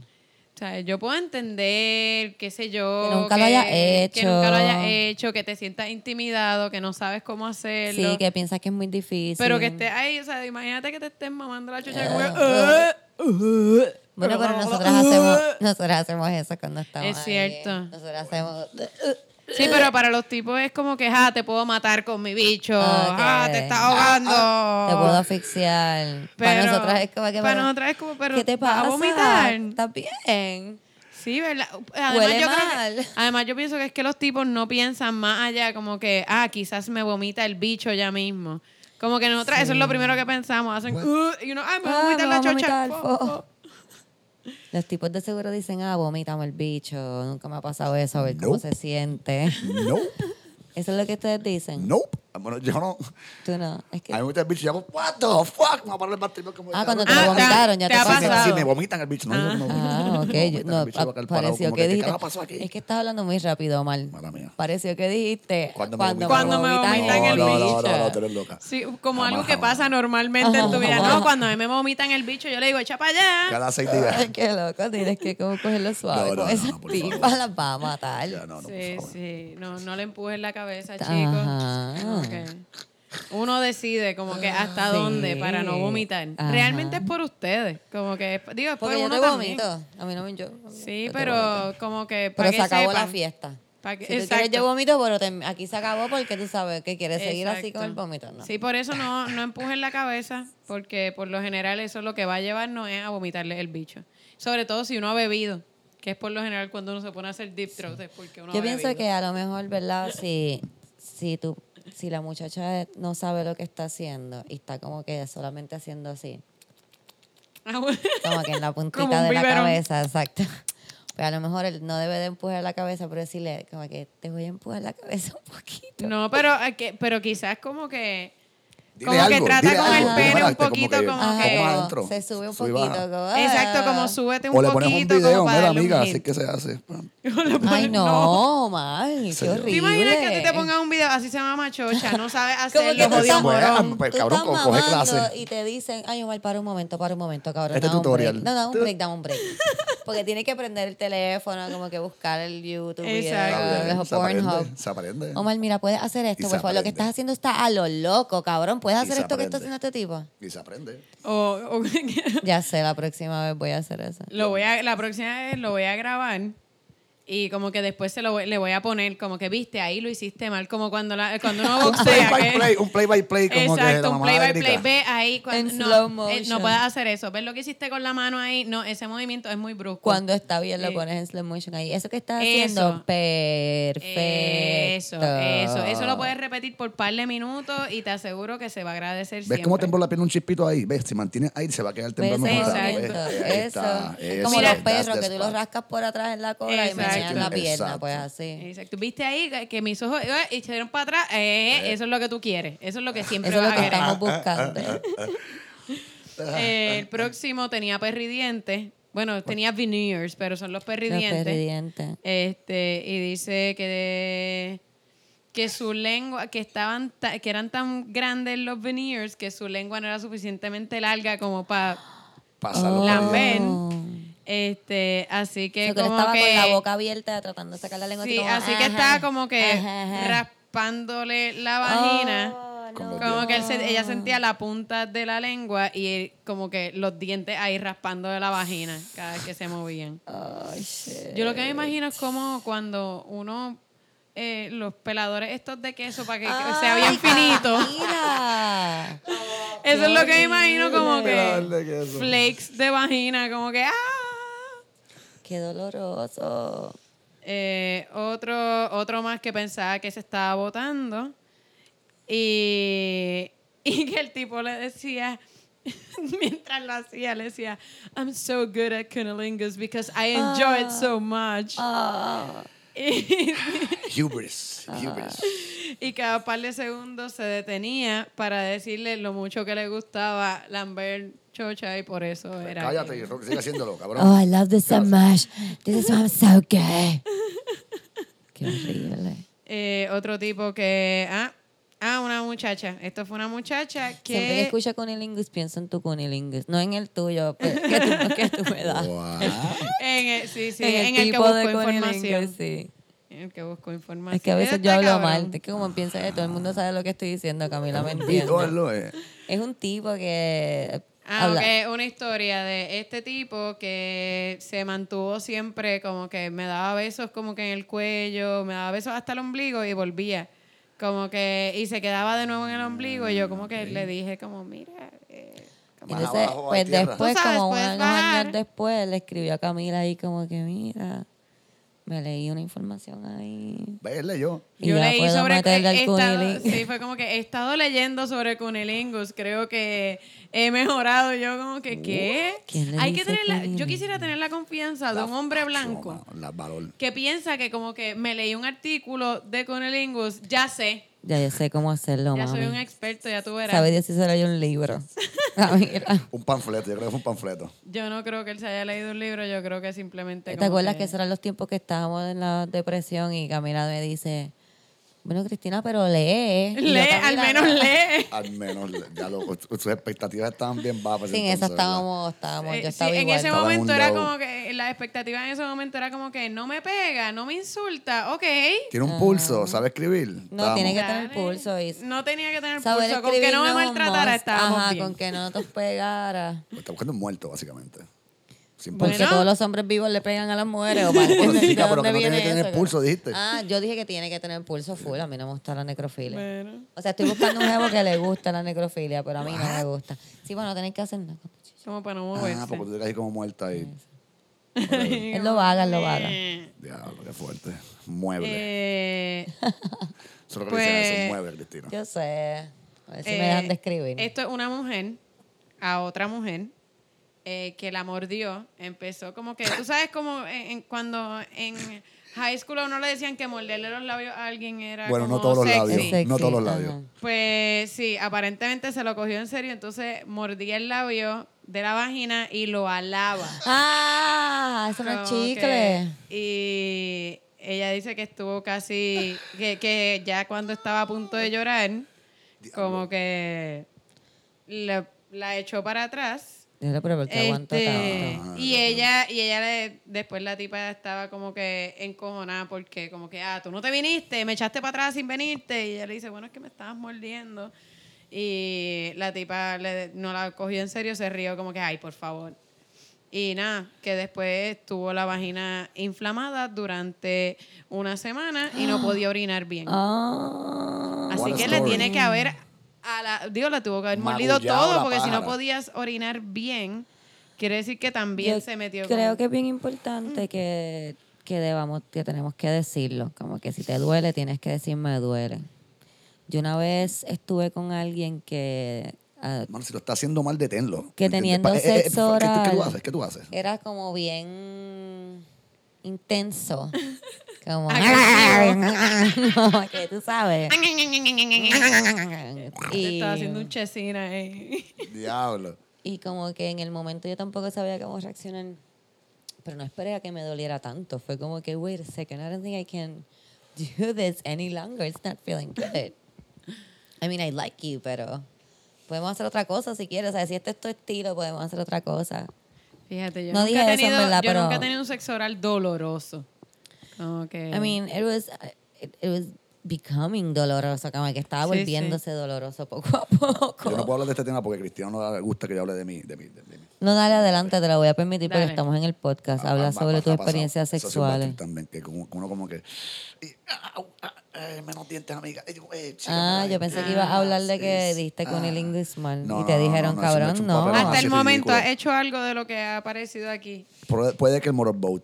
O sea, yo puedo entender, qué sé yo. Que nunca lo hayas Que hecho. nunca lo hayas hecho, que te sientas intimidado, que no sabes cómo hacerlo. Sí, que piensas que es muy difícil. Pero que estés ahí, o sea, imagínate que te estén mamando la chucha como que, Ah, "Uh, uh". Bueno, pero nosotras hacemos, nosotras hacemos eso cuando estamos Es ahí. cierto. Nosotras hacemos... Sí, pero para los tipos es como que, ah, te puedo matar con mi bicho, ah, te está ahogando. Te puedo asfixiar. para nosotras es como que... para pero, nosotras es como, pero, ¿Qué te ¿vas pasa? a vomitar? ¿Estás bien? Sí, ¿verdad? Además, Huele yo que- mal. además, yo pienso que es que los tipos no piensan más allá, como que, ah, quizás me vomita el bicho ya mismo. Como que nosotras, eso es lo primero que pensamos. Hacen, "Uh", y uno, ah, me Ah, vomita me la chocha. Los tipos de seguro dicen, ah, vomítame el bicho. Nunca me ha pasado eso, a ver cómo se siente. Nope. (laughs) Eso es lo que ustedes dicen. Nope. Bueno, yo no. Tú no. Es que... A mí me gusta el bicho y hago, what the fuck? Me va a parar el batrimonio como Ah, cuando te Ah, lo ha- vomitaron, ya te te, ha Sí, me-. Sí, me vomitan el bicho. No, yo no Ah, vomitan. ok. Yo- no, el bicho, pareció que ¿qué dijiste. pasó? Es que estás hablando muy rápido, Omar. Mala mía. Pareció que dijiste. Cuando me Cuando, vomitan. Cuando me vomitan vomitan el no, no, bicho. no, no, no, tú eres loca. Sí, como Jamás, algo que jamás. pasa normalmente en tu vida. No, cuando a mí me vomitan el bicho, yo le digo, echa para allá. Cada seis días. Ay, qué loco. Tienes que como cogerlo suave. No, no, con no, esas no, tipas las va a matar. No, no, Sí, sí. No, no le empujes la cabeza, chicos. Uno decide como que hasta Sí. dónde para no vomitar. Ajá. Realmente es por ustedes, como que, digo, es por Porque yo uno también. vomito. A mí no me yo. Sí, yo pero como que Pero para se que acabó la fiesta. Que- si tú quieres yo vomito, pero te- aquí se acabó porque tú sabes que quieres seguir así con el vómito, ¿no? Sí, por eso no, no empujen la cabeza, porque por lo general eso lo que va a llevar no es a vomitarle el bicho. Sobre todo si uno ha bebido, que es por lo general cuando uno se pone a hacer deep throat, es porque uno Yo pienso que a lo mejor, ¿verdad? Si, si, tú, si la muchacha no sabe lo que está haciendo y está como que solamente haciendo así, (laughs) Ah, bueno. como que en la puntita un de la cabeza, exacto. Pero a lo mejor él no debe de empujar la cabeza, pero decirle como que te voy a empujar la cabeza un poquito. No, pero, eh, pero quizás como que... Dile como que algo, trata dile con algo, el pene mira, un este, como poquito que- como Ajá, que... Vamos como adentro. se sube un poquito. ah. Exacto, como súbete un O le pones un poquito video, mira, amiga, así que se hace. (laughs) Ay, no, mal, qué horrible. ¿Te imaginas que a ti te pongan un video así se llama machocha? No sabes (laughs) hacerlo, que tú jodido estás, morón. pues, tú cabrón, estás coge mamando clase. y te dicen, ay, Omar, para un momento, para un momento, cabrón. Este tutorial. No, dame un Tú- break, dame un break. Porque tiene que prender el teléfono, como que buscar el YouTube, Exacto. Pornhub. se aprende. Omar, mira, puedes hacer esto, por favor. Lo que estás haciendo está a lo loco, cabrón. ¿Puedes hacer esto que está haciendo este tipo? Y se aprende. O- o- (laughs) Ya sé, la próxima vez voy a hacer eso. lo voy a, la próxima vez lo voy a grabar y como que después se lo voy- le voy a poner como que viste ahí lo hiciste mal como cuando la, cuando uno (laughs) Un play boxea by play, un play by play como que la Exacto, un play by play. Ve ahí cuando En no, slow eh, motion. no puedes hacer eso. ¿Ves lo que hiciste con la mano ahí? No, ese movimiento es muy brusco. Cuando está bien, lo Eh, pones en slow motion ahí. Eso que estás Eso. haciendo, perfecto. Eso, eso. Eso lo puedes repetir por par de minutos y te aseguro que se va a agradecer ¿Ves siempre. cómo tembló la piel un chispito ahí? ¿Ves? Si mantienes ahí, se va a quedar ¿Ves temblando. Exacto. Eso. Es como los perros, que tú los rascas por atrás en la cola y La pierna, Exacto. pues así. Exacto. ¿Viste ahí que- mis ojos eh, y se dieron para atrás? Eh, eso es lo que tú quieres. Eso es lo que siempre Eso es lo vas a que querer. estamos buscando. Eh, el próximo tenía perridientes. Bueno, tenía veneers, pero son los Los perridientes. perridientes. Este, y dice que que su lengua, que estaban ta- que eran tan grandes los veneers que su lengua no era suficientemente larga como para Pásalo. Lamber. Oh. Este, así que So como estaba que con la boca abierta tratando de sacar la lengua. sí, como, así que estaba como que ajá, ajá. raspándole la vagina. Oh, no. Como que él se- ella sentía la punta de la lengua y él- como que los dientes ahí raspando de la vagina cada vez que se movían. Ay, shit. Yo lo que me imagino es como cuando uno, eh, los peladores estos de queso para que que sea bien Ay, finito. Mira. (laughs) Eso es lo que me imagino como que flakes de vagina, como que ¡ah! Qué doloroso. Eh, otro, otro más que pensaba que se estaba votando y, (laughs) y que el tipo le decía, (laughs) mientras lo hacía, le decía, I'm so good at cunnilingus because I enjoy it so much. Ah. Y, (laughs) Hubris. Hubris. y cada par de segundos se detenía para decirle lo mucho que le gustaba Lambert Chocha y por eso era... Cállate, que- sigue haciéndolo, cabrón. Oh, I love this so much. This is why I'm so gay. Qué horrible. Eh, otro tipo que... Ah, ah, una muchacha. Esto fue una muchacha Siempre que que... escucho cunilingus, pienso en tu cunilingus. No en el tuyo, pero que tú, que tú me das. Wow. En el, sí, sí, en en el que tipo de busco cunilingus, información. sí. En el que busco información. Es que a veces yo hablo cabrón. mal. Es que como piensa que todo el mundo sabe lo que estoy diciendo, Camila me entiende. es. Es un tipo que Ah, habla. ok. Una historia de este tipo que se mantuvo siempre como que me daba besos como que en el cuello, me daba besos hasta el ombligo y volvía. Como que, y se quedaba de nuevo en el ombligo y yo como que le dije como, mira, eh, como- Entonces, abajo pues después, como unos años después, le escribió a Camila ahí como que, mira, me leí una información ahí. Verle yo. Y yo leí sobre he estado- sí, fue como que he estado leyendo sobre cunilingus, creo que he mejorado yo como que qué? ¿Quién le Hay que tener la- yo quisiera tener la confianza de un hombre blanco Mano, La valor. que piensa que como que me leí un artículo de cunilingus, ya sé, Ya yo sé cómo hacerlo, ya soy un mami. experto, ya tú verás. Sabe Dios si se leyó un libro. (laughs) Camila. Un panfleto, yo creo que fue un panfleto. Yo no creo que él se haya leído un libro, yo creo que simplemente ¿Te como acuerdas que esos eran los tiempos que estábamos en la depresión y Camila me dice, Bueno, Cristina, pero lee. Lee, (laughs) al menos no. lee. Al menos, ya lo, sus expectativas estaban bien bajas. Sí, en esa ¿verdad? estábamos, estábamos, Eh, yo sí, estaba en igual. ese en momento un era low. como que la expectativa en ese momento era como que no me pega, no me insulta, ok. Tiene un pulso, sabe escribir. No, tiene que tener pulso y No tenía que tener saber pulso, con que no me maltratara estábamos Ajá, bien. con que no te pegara. Está buscando un muerto, básicamente. Sin Porque Bueno. todos los hombres vivos le pegan a las mujeres. ¿o para (laughs) qué? Bueno, ¿De chica, pero dónde que no tiene viene que tener eso? pulso, dijiste. Ah, yo dije que tiene que tener pulso full. A mí no me gusta la necrofilia. Bueno. O sea, estoy buscando un jevo que le gusta la necrofilia, pero a mí no me gusta. Sí, bueno, no tenéis que hacer nada. Como para no moverse. Ah, porque tú te caes como muerta ahí. (laughs) Él lo haga, él lo haga. Eh, Diablo, qué fuerte. Mueble. eh, Eso es lo que dicen pues- eso, mueble, Cristina. Yo sé. A ver si eh, me dejan describir. Esto es una mujer a otra mujer eh, que la mordió. Empezó como que, tú sabes como en, en- cuando en high school a uno le decían que morderle los labios a alguien era Bueno, como no todos los labios. Sexy, no todos los ajá. labios. Pues sí, aparentemente se lo cogió en serio, entonces mordía el labio de la vagina y lo alaba. Ah, eso no es chicle. que- y ella dice que estuvo casi, que, que ya cuando estaba a punto de llorar, como que la, la echó para atrás. Dile, pero ¿por qué Este, tanto? y ella, y ella le- después la tipa estaba como que encojonada porque como que, ah, tú no te viniste, me echaste para atrás sin venirte. Y ella le dice, bueno, es que me estabas mordiendo. Y la tipa le- no la cogió en serio, se rió como que, ay, por favor. Y nada, que después tuvo la vagina inflamada durante una semana y no (gasps) podía orinar bien. Ah. Así What a que le story. tiene que haber, a la, digo, le tuvo que haber molido todo, la porque si no podías orinar bien, quiere decir que también Yo se metió Creo con- que es bien importante que, que debamos, que tenemos que decirlo. Como que si te duele, tienes que decir me duele. Yo una vez estuve con alguien que ah, Mano, si lo está haciendo mal, deténlo. Que teniendo Pa- eh, eh, sexo ¿qué, tú- ¿Qué tú oral. haces? ¿Qué tú haces? era como bien intenso. (laughs) Como no, (laughs) que tú sabes. Te y, estaba haciendo un chesina ahí. Diablo. y como que en el momento yo tampoco sabía cómo reaccionar. Pero no esperé a que me doliera tanto. Fue como que, wait a second, I don't think I can do this any longer. It's not feeling good. I mean, I like you, pero podemos hacer otra cosa si quieres. O sea, si este es tu estilo, podemos hacer otra cosa. Fíjate, yo, No nunca, dije he eso, en tenido, verdad, yo pero- nunca he tenido un sexo oral doloroso. Que... I mean, it was, it, it was becoming doloroso, como que estaba Sí, volviéndose doloroso poco a poco. Yo no puedo hablar de este tema porque Cristiano no le gusta que yo hable de mí. De mí, de mí. No, dale adelante, te lo voy a permitir porque Dale. estamos en el podcast. Ah, Habla ah, sobre ah, tus experiencias Eso sexuales. Basti también, que uno como que... eh, menos dientes, amiga. Eh, eh, chica, Ah, yo pensé que ibas a hablar de que diste con el inglés mal. No, y te dijeron, no, no, eso cabrón, no. papel Hasta el momento ridículo. ha hecho algo de lo que ha aparecido aquí. Puede, puede que el motorboat.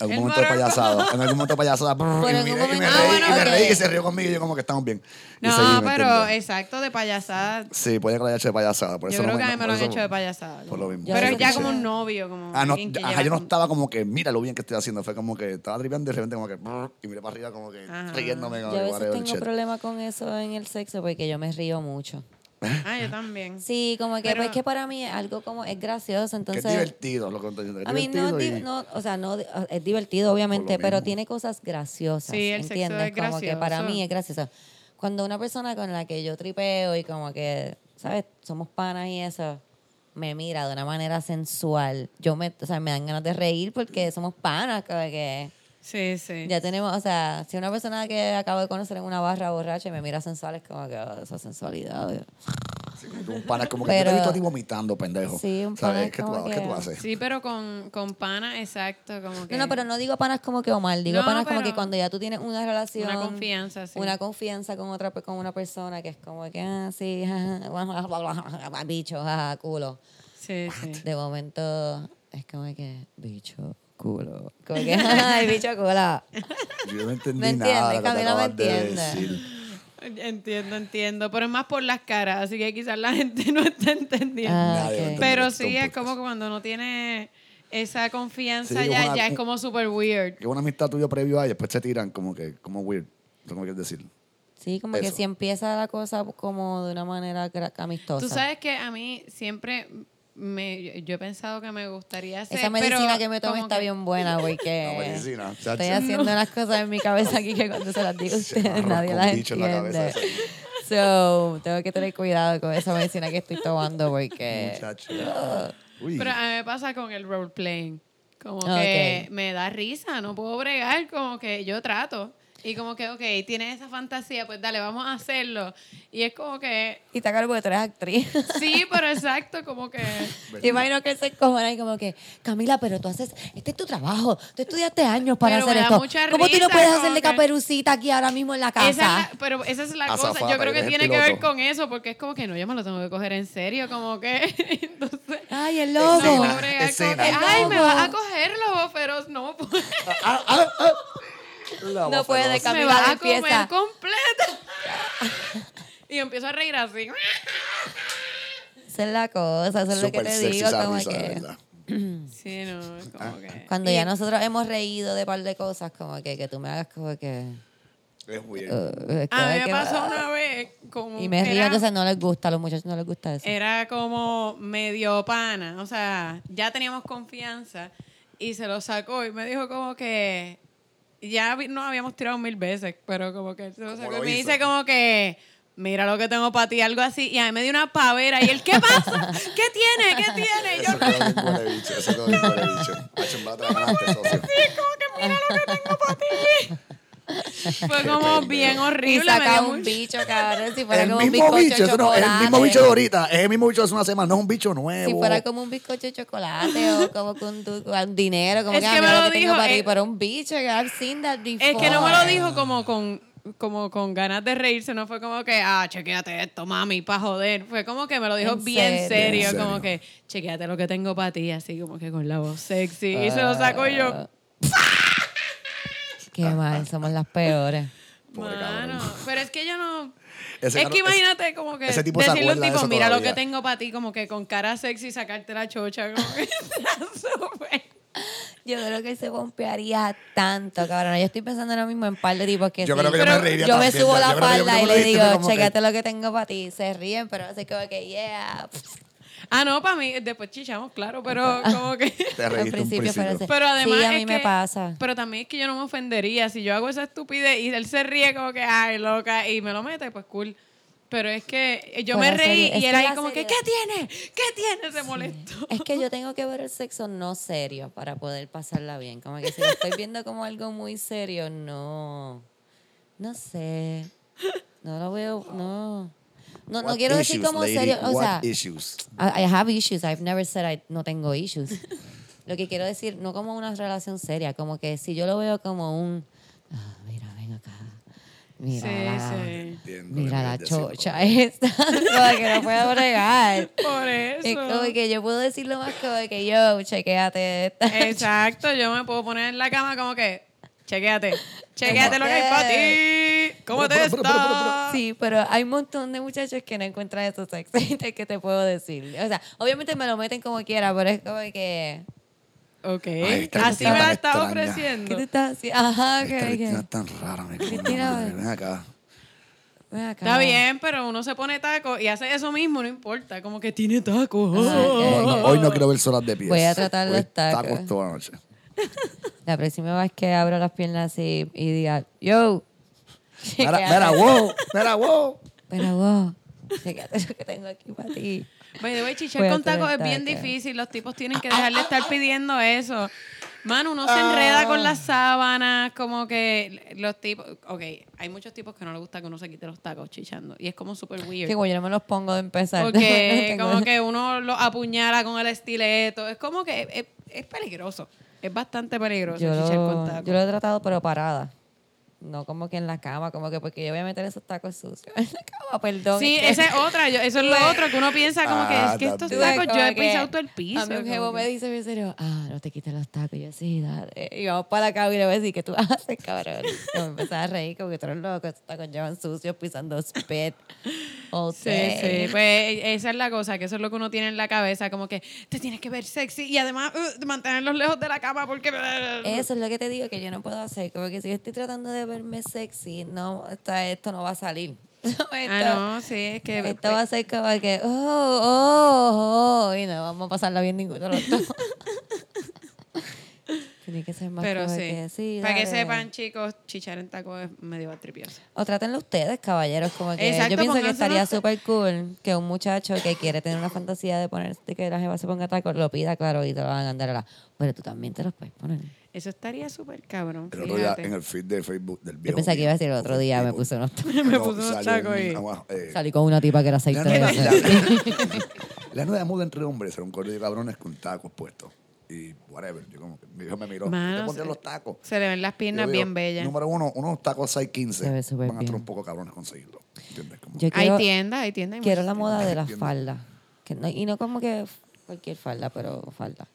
En El algún momento de payasado. En algún momento de payasada. (laughs) brr, Pero y, me, un y me momento- reí, Ah, y bueno, me ok. reí y se rió conmigo y yo como que estamos bien. Y No, seguí, ¿me pero entiendes? exacto, de payasada. Sí, puede que lo haya hecho de payasada. Por Yo eso creo no que a mí me lo han eso- hecho de payasada. Por lo mismo. Pero ya como un novio, como Ah, no, alguien que ajá, lleva yo no con- estaba como que, mira lo bien que estoy haciendo. Fue como que estaba tripeando y de repente como que, brr, y miré para arriba como que Ajá. riéndome. Como Yo a que, veces whatever, tengo shit. problema con eso en el sexo porque yo me río mucho. Ah, yo también. Sí, como que, Pero- pues que para mí es algo como, es gracioso, Que entonces... es divertido lo que A mí no, y- no, o sea, no, es divertido obviamente, pero tiene cosas graciosas, Sí, el sexo ¿entiendes? es Como que para mí es gracioso. Cuando una persona con la que yo tripeo y como que, ¿sabes? Somos panas y eso, me mira de una manera sensual, yo me, o sea, me dan ganas de reír porque somos panas, como que Sí, sí. ya tenemos, o sea, si una persona que acabo de conocer en una barra borracha y me mira sensual es como que oh, esa sensualidad. Sí, como que un pana, como que yo te he visto a ti vomitando, pendejo. Sí, un ¿Sabes? pana es ¿Qué, tú, ¿Qué tú que- haces? Sí, pero con, con pana, exacto, como que... No, no, pero no digo panas como que Omar, digo No, panas como que cuando ya tú tienes una relación. Una confianza, sí. Una confianza con otra con una persona que es como que, ah, sí, bicho, jaja, culo. Sí, sí. De momento es como que, bicho, culo. Como que, (laughs) ay, bicho, culo. Yo no entendí (laughs) ¿Me nada. entiendes? Camila me de entiende. Entiendo, entiendo. Pero es más por las caras, así que quizás la gente (laughs) no está entendiendo. Ah, pero sí, es como que cuando no tiene esa confianza, Sí, ya, una- ya es como super weird. Que una amistad tuya previo a y después se tiran como que, como weird. ¿Cómo quieres decir? Sí, como que si empieza la cosa como de una manera amistosa. Tú sabes que a mí siempre me, yo he pensado que me gustaría hacer. Esa medicina pero que me tomo está que- bien buena (laughs) porque medicina, estoy haciendo unas cosas en mi cabeza aquí que cuando se las digo a ustedes nadie las bicho en la cabeza entiende. So, tengo que tener cuidado con esa medicina que estoy tomando porque Muchacho. Uy. Pero a mí me pasa con el role playing. Como que me da risa, no puedo bregar, como que yo trato. Y como que, ok, tienes esa fantasía, pues dale, vamos a hacerlo. Y es como que, y está claro porque tú eres actriz. sí, pero exacto, como que... Yo imagino que se encojona y como que, Camila, pero tú haces, este es tu trabajo, tú estudiaste años para Pero me hacer da esto. mucha ¿Cómo tú no risa, puedes como hacerle que- caperucita aquí ahora mismo en la casa? Esa es la- pero esa es la cosa. Azafata, Yo creo que eres tiene que ver con eso, porque es como que no, yo me lo tengo que coger en serio, como que. (laughs) Entonces. Ay, el no lobo. como escena. que, Ay, me lobo. vas a cogerlo, pero no puedo. Ah, ah, ah. No puede. Camila. me vas a empieza. comer completo. (laughs) y empiezo a reír así. Esa es la cosa, eso es lo que te digo. Como que. (clears throat) Sí, no, es Ah. como que. cuando y- ya nosotros hemos reído de par de cosas, como que, que tú me hagas como que. Es weird. uh, es A como mí me pasó una vez como. Y me río, era- entonces no les gusta, a los muchachos no les gusta eso. Era como medio pana, o sea, ya teníamos confianza y se lo sacó y me dijo como que ya nos habíamos tirado mil veces, pero como que él se lo ¿Cómo sacó lo y me dice como que mira lo que tengo para ti, algo así, y a mí me dio una pavera y él, ¿qué pasa? ¿Qué tiene? ¿Qué tiene? Y yo, Eso quedó bien huele bicho. Eso quedó bien huele bicho. Hacho, en verdad te ganaste, socio. Fue como bien Y horrible, me saca un bicho, (laughs) cabrón, si fuera El como un mismo bizcocho bicho, no, el chocolate. mismo bicho de ahorita, es el mismo bicho de hace una semana, no es un bicho nuevo. Si fuera como un bizcocho de chocolate o como con tu, con dinero, como Es que, que ah, me lo que tengo dijo, para ti, eh, pero un bicho que I've seen that Es que no me before. lo dijo como con como con ganas de reírse, no fue como que, ah, chequéate esto, mami, para joder. Fue como que me lo dijo ¿En bien serio? serio, ¿En serio? como que, chequéate lo que tengo para ti, así como que con la voz sexy. y se lo sacó y yo, Qué mal, somos las peores. (laughs) Pobre mano. cabrón. Pero es que yo no. (laughs) Ese es caro- que imagínate como que ese tipo se decirle a un acuerda de tipo, eso mira lo que todavía". tengo para ti, como que con cara sexy sacarte la chocha, como que (laughs) está súper. Yo creo que se pompearía tanto, cabrón. Yo estoy pensando ahora mismo en par de tipos que Yo sí. creo que yo me reiría Yo me también, subo yo la creo que yo falda y le reiría digo, como que- chécate lo que tengo para ti. Se ríen, pero así como que, yeah. Ah, no, para mí, después chichamos, claro, pero (laughs) como que. (laughs) Te Al reíste un principio principio. Pero además Sí, a es mí me que- pasa. Pero también es que yo no me ofendería. Si yo hago esa estupidez y él se ríe como que, ay, loca, y me lo mete, pues cool. Pero es que yo Pero me reí es y él que ahí como que, ¿qué tiene? ¿Qué tiene? Se molestó. Es que yo (laughs) tengo que ver el sexo no serio para poder pasarla bien. Como que si lo estoy viendo como algo muy serio, no. No sé. No lo veo, no. No, no quiero decir issues, como lady? serio. O sea, issues? I, I have issues. I've never said I no tengo issues. Lo que quiero decir, no como una relación seria, como que si yo lo veo como un. Ah, mira, ven acá. Mira, Sí, la, sí. Entiendo mira la decir, chocha esta. (laughs) que no puedo bregar. Por Es eso. como que yo puedo decirlo más como que yo, chequéate esta. Exacto, yo me puedo poner en la cama como que, chequéate, (laughs) chequéate lo que hay para ti. ¿Cómo te está? Sí, pero hay un montón de muchachos que no encuentran eso sexy. ¿Qué te puedo decir? O sea, obviamente me lo meten como quiera, pero es como que. Ok, Ay, así me la está extraña. ¿Qué ofreciendo. te estás haciendo? Ajá, que. Cristina es tan rara, me Cristina, ven. Acá. ven acá. Está bien, pero uno se pone taco y hace eso mismo, no importa. Como que tiene tacos. No, no, hoy no quiero ver solas de pies. Voy a tratar Hoy los tacos. toda la noche. (laughs) La próxima vez que abro las piernas así y diga, yo. (laughs) Mira, mira, wow, mira, wow. Pero vos, chequéate lo que tengo aquí para ti. By the way, chichar Voy con tacos es bien difícil. Los tipos tienen que dejar de estar (laughs) pidiendo eso. Mano, uno se enreda con las sábanas, como que los tipos... Ok, hay muchos tipos que no les gusta que uno se quite los tacos chichando. Y es como súper weird. Que güey, yo no me los pongo de empezar. Porque (laughs) como que uno lo apuñala con el estileto. Es como que es, es peligroso. Es bastante peligroso yo, chichar con yo lo he tratado, pero parada. No como que en la cama, como que porque yo voy a meter esos tacos sucios en la cama, perdón. Sí, esa es otra. yo- eso es lo otro que uno piensa como que Ah, es que estos tacos yo como he que pisado todo el piso. A mí un jevo que- me dice bien serio, ah, no te quites los tacos. Y yo, sí, dale. Y vamos para la cama y le voy a decir, ¿qué tú haces, cabrón? Y me empezaba a reír como que tú eres loco, estos tacos llevan sucios pisando spit. Sí, sí, pues esa es la cosa, que eso es lo que uno tiene en la cabeza, como que te tienes que ver sexy y además uh, mantenerlos lejos de la cama porque... Eso es lo que te digo que yo no puedo hacer. Como que si yo estoy tratando de verme sexy, no, esta- esto no va a salir. (laughs) Ah, no, sí, es que... Esto va a ser como que, oh, oh, oh, y no vamos a pasarla bien ninguno de los dos. (laughs) Tiene que ser más Pero sí. que, sí, Para que sepan, chicos, chichar en taco es medio tripioso. O trátenlo ustedes, caballeros, como que Exacto, yo pienso que estaría unos- súper cool que un muchacho que quiere tener una fantasía de ponerse que la jeva se ponga tacos, lo pida, claro, y te lo van a andar a la... Pero tú también te los puedes poner. Eso estaría súper cabrón. El otro día fíjate. en el feed de Facebook del Yo viejo. pensaba que iba a decir el otro día me puse unos (laughs) tacos. Me no, unos y- (laughs) eh, Salí con una tipa que era aceite La de nueva, la, (laughs) la nueva moda entre hombres era un correo de cabrones con tacos puestos. Y whatever. Yo como que mi hijo me miró. Mano, te se- los tacos. Se le ven las Yo piernas digo, bien bellas. Número uno, unos tacos 615 Se ve súper van a estar bien. un poco cabrones conseguirlo. ¿Entiendes? Como- Yo Hay quiero, tiendas, hay tiendas. hay quiero muchas la moda de las Entiendo. faldas. Que no- y no como que cualquier falda, pero falda.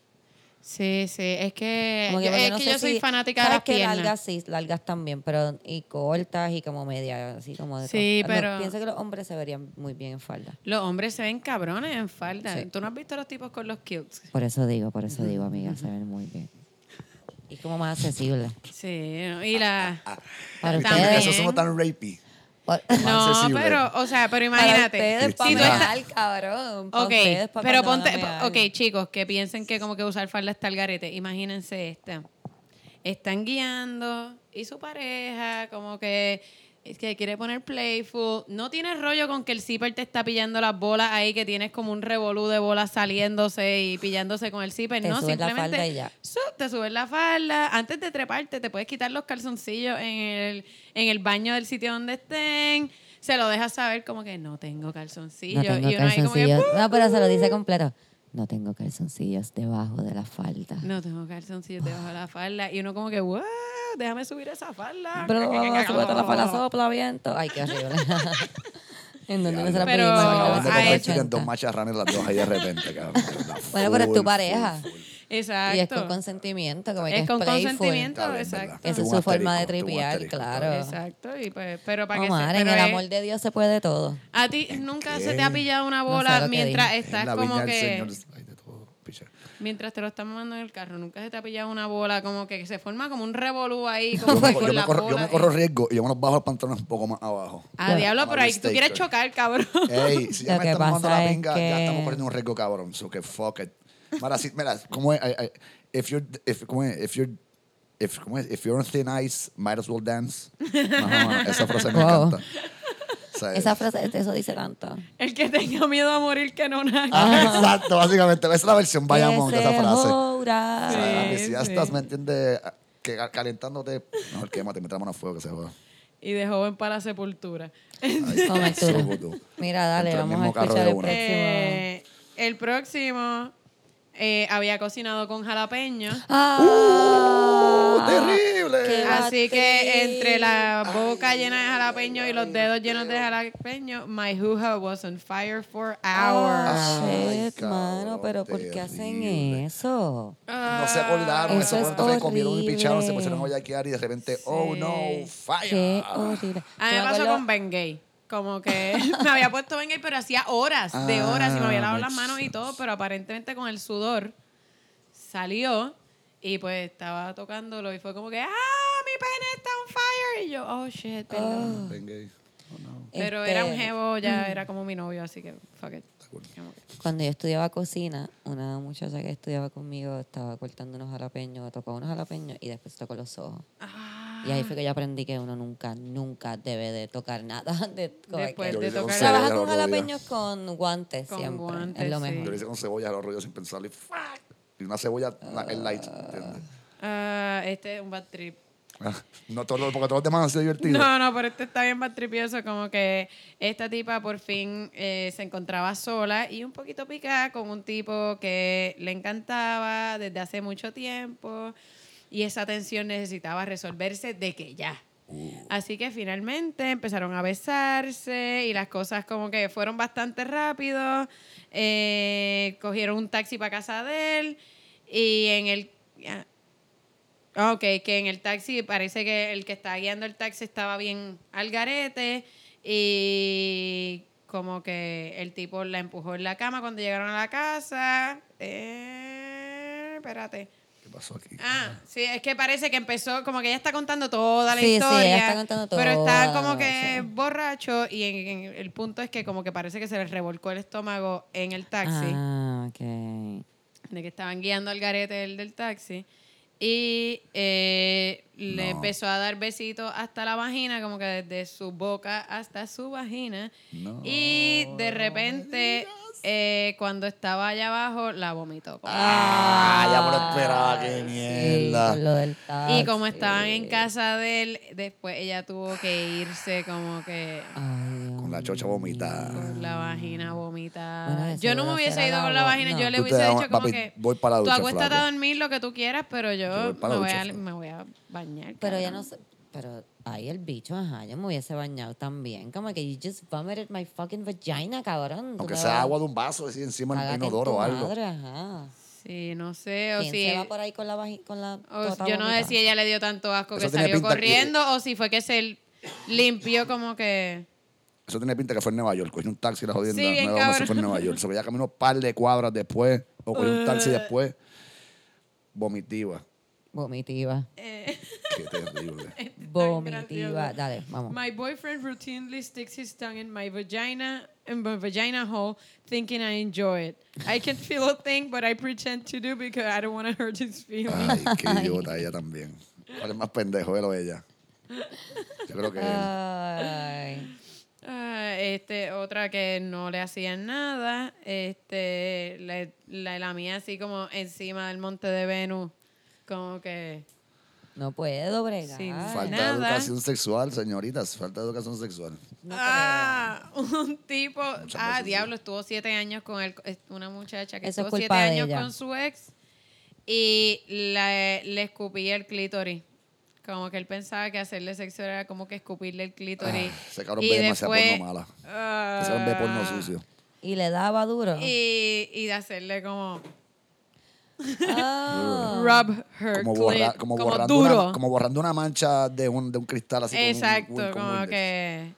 Sí, sí, es que, yo, es no que yo soy si- fanática de ¿sabes las que piernas. largas sí, largas también, pero y cortas y como media, así como de Sí. No, pero- pienso que los hombres se verían muy bien en falda. Los hombres se ven cabrones en falda. Sí. ¿Tú no has visto los tipos con los cutes? Por eso digo, por eso digo, amiga, se ven muy bien. Y como más accesible. Sí, y la... Para También. ustedes. Eso son tan rapey. No, pero, o sea, pero imagínate. ustedes, para si tú estás- cabrón. para Ok, ustedes, para pero ponte, ok, chicos, que piensen que como que usar falda está al garete. Imagínense esta. Están guiando y su pareja como que es que quiere poner playful. No tienes rollo con que el zipper te está pillando las bolas ahí, que tienes como un revolú de bolas saliéndose y pillándose con el zipper. Te no, subes la simplemente falda y ya. su, te subes la falda. Antes de treparte, te puedes quitar los calzoncillos en el, en el baño del sitio donde estén. Se lo dejas saber como que no tengo calzoncillos. No tengo y uno ahí como que, calzoncillos. No, pero se lo dice completo. No tengo calzoncillos debajo de la falda. No tengo calzoncillos debajo de la falda. Y uno como que, wow, déjame subir esa falda. (laughs) Pero súbete la falda, sopla viento. Ay, qué horrible. (laughs) en donde no se la Pero- a dos macharranes las dos ahí de repente, cabrón. (laughs) Bueno, pero es tu pareja. full, full. Exacto. Y es con consentimiento, como que Es es con playful. consentimiento, exacto. Esa es su forma de tripear, claro. Exacto. Y pues, pero para que se, Omar, en pero el es- amor de Dios se puede todo. A ti nunca se te ha pillado una No sé bola mientras estás la como que... Mientras te lo están mamando en el carro, nunca se te ha pillado una bola como que se forma como un revolú ahí, como Yo que me, con yo me la corro, yo bola. me corro riesgo y yo me los bajo el pantalón un poco más abajo. A diablo, pero ahí tú quieres pero- chocar, cabrón. Ey, si ya Lo me están mamando la es pinga, ya estamos corriendo un riesgo cabrón. So que fuck it. Mira, si, mira, como es, I- I- if you're, if, como es, if you're, if, como es, if you're on thin ice, might as well dance. Ajá, ajá, esa frase me Wow. encanta. O sea, Esa frase, eso dice tanto. El que tenga miedo a morir que no naga. Ah, exacto, básicamente. Esa es la versión Bayamón de esa se frase. O sea, que si ya sí. estás, ¿me entiendes? Que calentándote, mejor quémate, me a fuego que se joda. Y de joven para la sepultura. Ay, Con. Mira, dale, Dentro del vamos a mismo carro escuchar de el próximo. Eh, el próximo eh, había cocinado con jalapeño. ¡Ah! ¡Terrible! ¡Qué Así que entre la Ay, boca llena de jalapeño y los dedos llenos de jalapeño, my hoo-ha was on fire for hours. Ah, Ay, shit, mano, pero ¿por qué hacen eso? No se acordaron, Eso eso es que comieron y picharon, se horrible. pusieron a y de repente, oh no, fire. Qué horrible. A mí me pasó con Ben Gay. Como que (laughs) me había puesto Ben Gay, pero hacía horas, de Ah, horas, y me había lavado las manos y todo, pero aparentemente con el sudor salió y pues estaba tocándolo y fue como que, ¡ah, mi pene está on fire! Y yo, oh shit, perdón. Ven gay. Oh, no. Pero Este, era un jevo, ya era como mi novio, así que fuck it. Cuando yo estudiaba cocina, una muchacha que estudiaba conmigo estaba cortando unos jalapeños, tocó unos jalapeños y después tocó los ojos. Y ahí fue que yo aprendí que uno nunca, nunca debe de tocar nada. (laughs) De, Después de tocar Trabaja a con jalapeños con guantes Con siempre. guantes, es lo sí. mejor. Yo lo hice con cebolla los rollos sin pensarlo y ¡fuck! Y una cebolla la- el light. Ah, este es un bad trip. Ah, No todo, porque todos los demás han sido divertidos. No, no, pero este está bien más tripioso, como que esta tipa por fin eh, se encontraba sola y un poquito picada con un tipo que le encantaba desde hace mucho tiempo y esa tensión necesitaba resolverse de que ya. Así que finalmente empezaron a besarse y las cosas como que fueron bastante rápido. Eh, cogieron un taxi para casa de él y en el... ah, Ok, que en el taxi parece que el que estaba guiando el taxi estaba bien al garete y como que el tipo la empujó en la cama cuando llegaron a la casa. Eh, espérate. ¿Qué pasó aquí? Ah, sí, es que parece que empezó, como que ella está contando toda la Sí, sí, ella historia. está contando Pero está toda como que borracho y en- en- el punto es que como que parece que se le revolcó el estómago en el taxi. Ah, ok. de que estaban guiando al garete del, del taxi. Y eh, le No. empezó a dar besitos hasta la vagina, como que desde su boca hasta su vagina. No, y de no repente, eh, cuando estaba allá abajo, la vomitó. Ah, ya me lo esperaba, qué Sí, mierda. con lo del y como estaban en casa de él, después ella tuvo que irse como que Ay, Con la chocha vomitada. con la vagina vomitada. Bueno, yo no me hubiese ido con la vagina, No. yo le Tú hubiese dicho como papi, que voy para la tú ducha, acuéstate flaco". a dormir lo que tú quieras, pero yo, Yo voy para me, voy a, me voy a bañar. Pero ya no sé. Pero ahí el bicho, ajá, yo me hubiese bañado también. Como que you just vomited my fucking vagina, cabrón. Aunque sea agua de un vaso, así encima del cágate en inodoro tu o algo. madre, ajá. Sí, no sé, o ¿Quién si... se va por ahí con la con la o tota yo no sé si ella le dio tanto asco Eso que salió que- corriendo o si fue que se limpió como que... Eso tiene pinta que fue en Nueva York. Cogió un taxi y la jodienda. Sí, bien no sé si fue cabrón. en Nueva York. Se veía caminó un par de cuadras después. O cogió un taxi (laughs) después. Vomitiva. Vomitiva. eh, Qué terrible. (laughs) Vomitiva. Dale, vamos. My boyfriend routinely sticks his tongue in my vagina in my vagina hole, thinking I enjoy it. I can (laughs) feel a thing, but I pretend to do because I don't want to hurt his feelings. Ay, qué idiota ella también. ¿Cuál es más pendejo, él o ella? Yo creo que él. Ay. Ah, este, otra que no le hacían nada, este, la, la, la mía así como encima del monte de Venus, como que No puedo bregar. Falta de nada. educación sexual, señoritas. Falta de educación sexual. No ah, (laughs) un tipo, Muchas ah, diablo, estuvo siete años con el, es una muchacha que Eso es estuvo siete años ella. con su ex y le, le escupía el clítoris. Como que él pensaba que hacerle sexo era como que escupirle el clítoris. Ah, ese cabrón ve demasiado porno mala. ah, cabrón ve porno sucio. Y le daba duro. Y, y de hacerle como Ah. (laughs) rub her Como, clit, borra- como, como borrando duro. Una, como borrando una mancha de un, de un cristal así. Exacto, con un como Windex. que...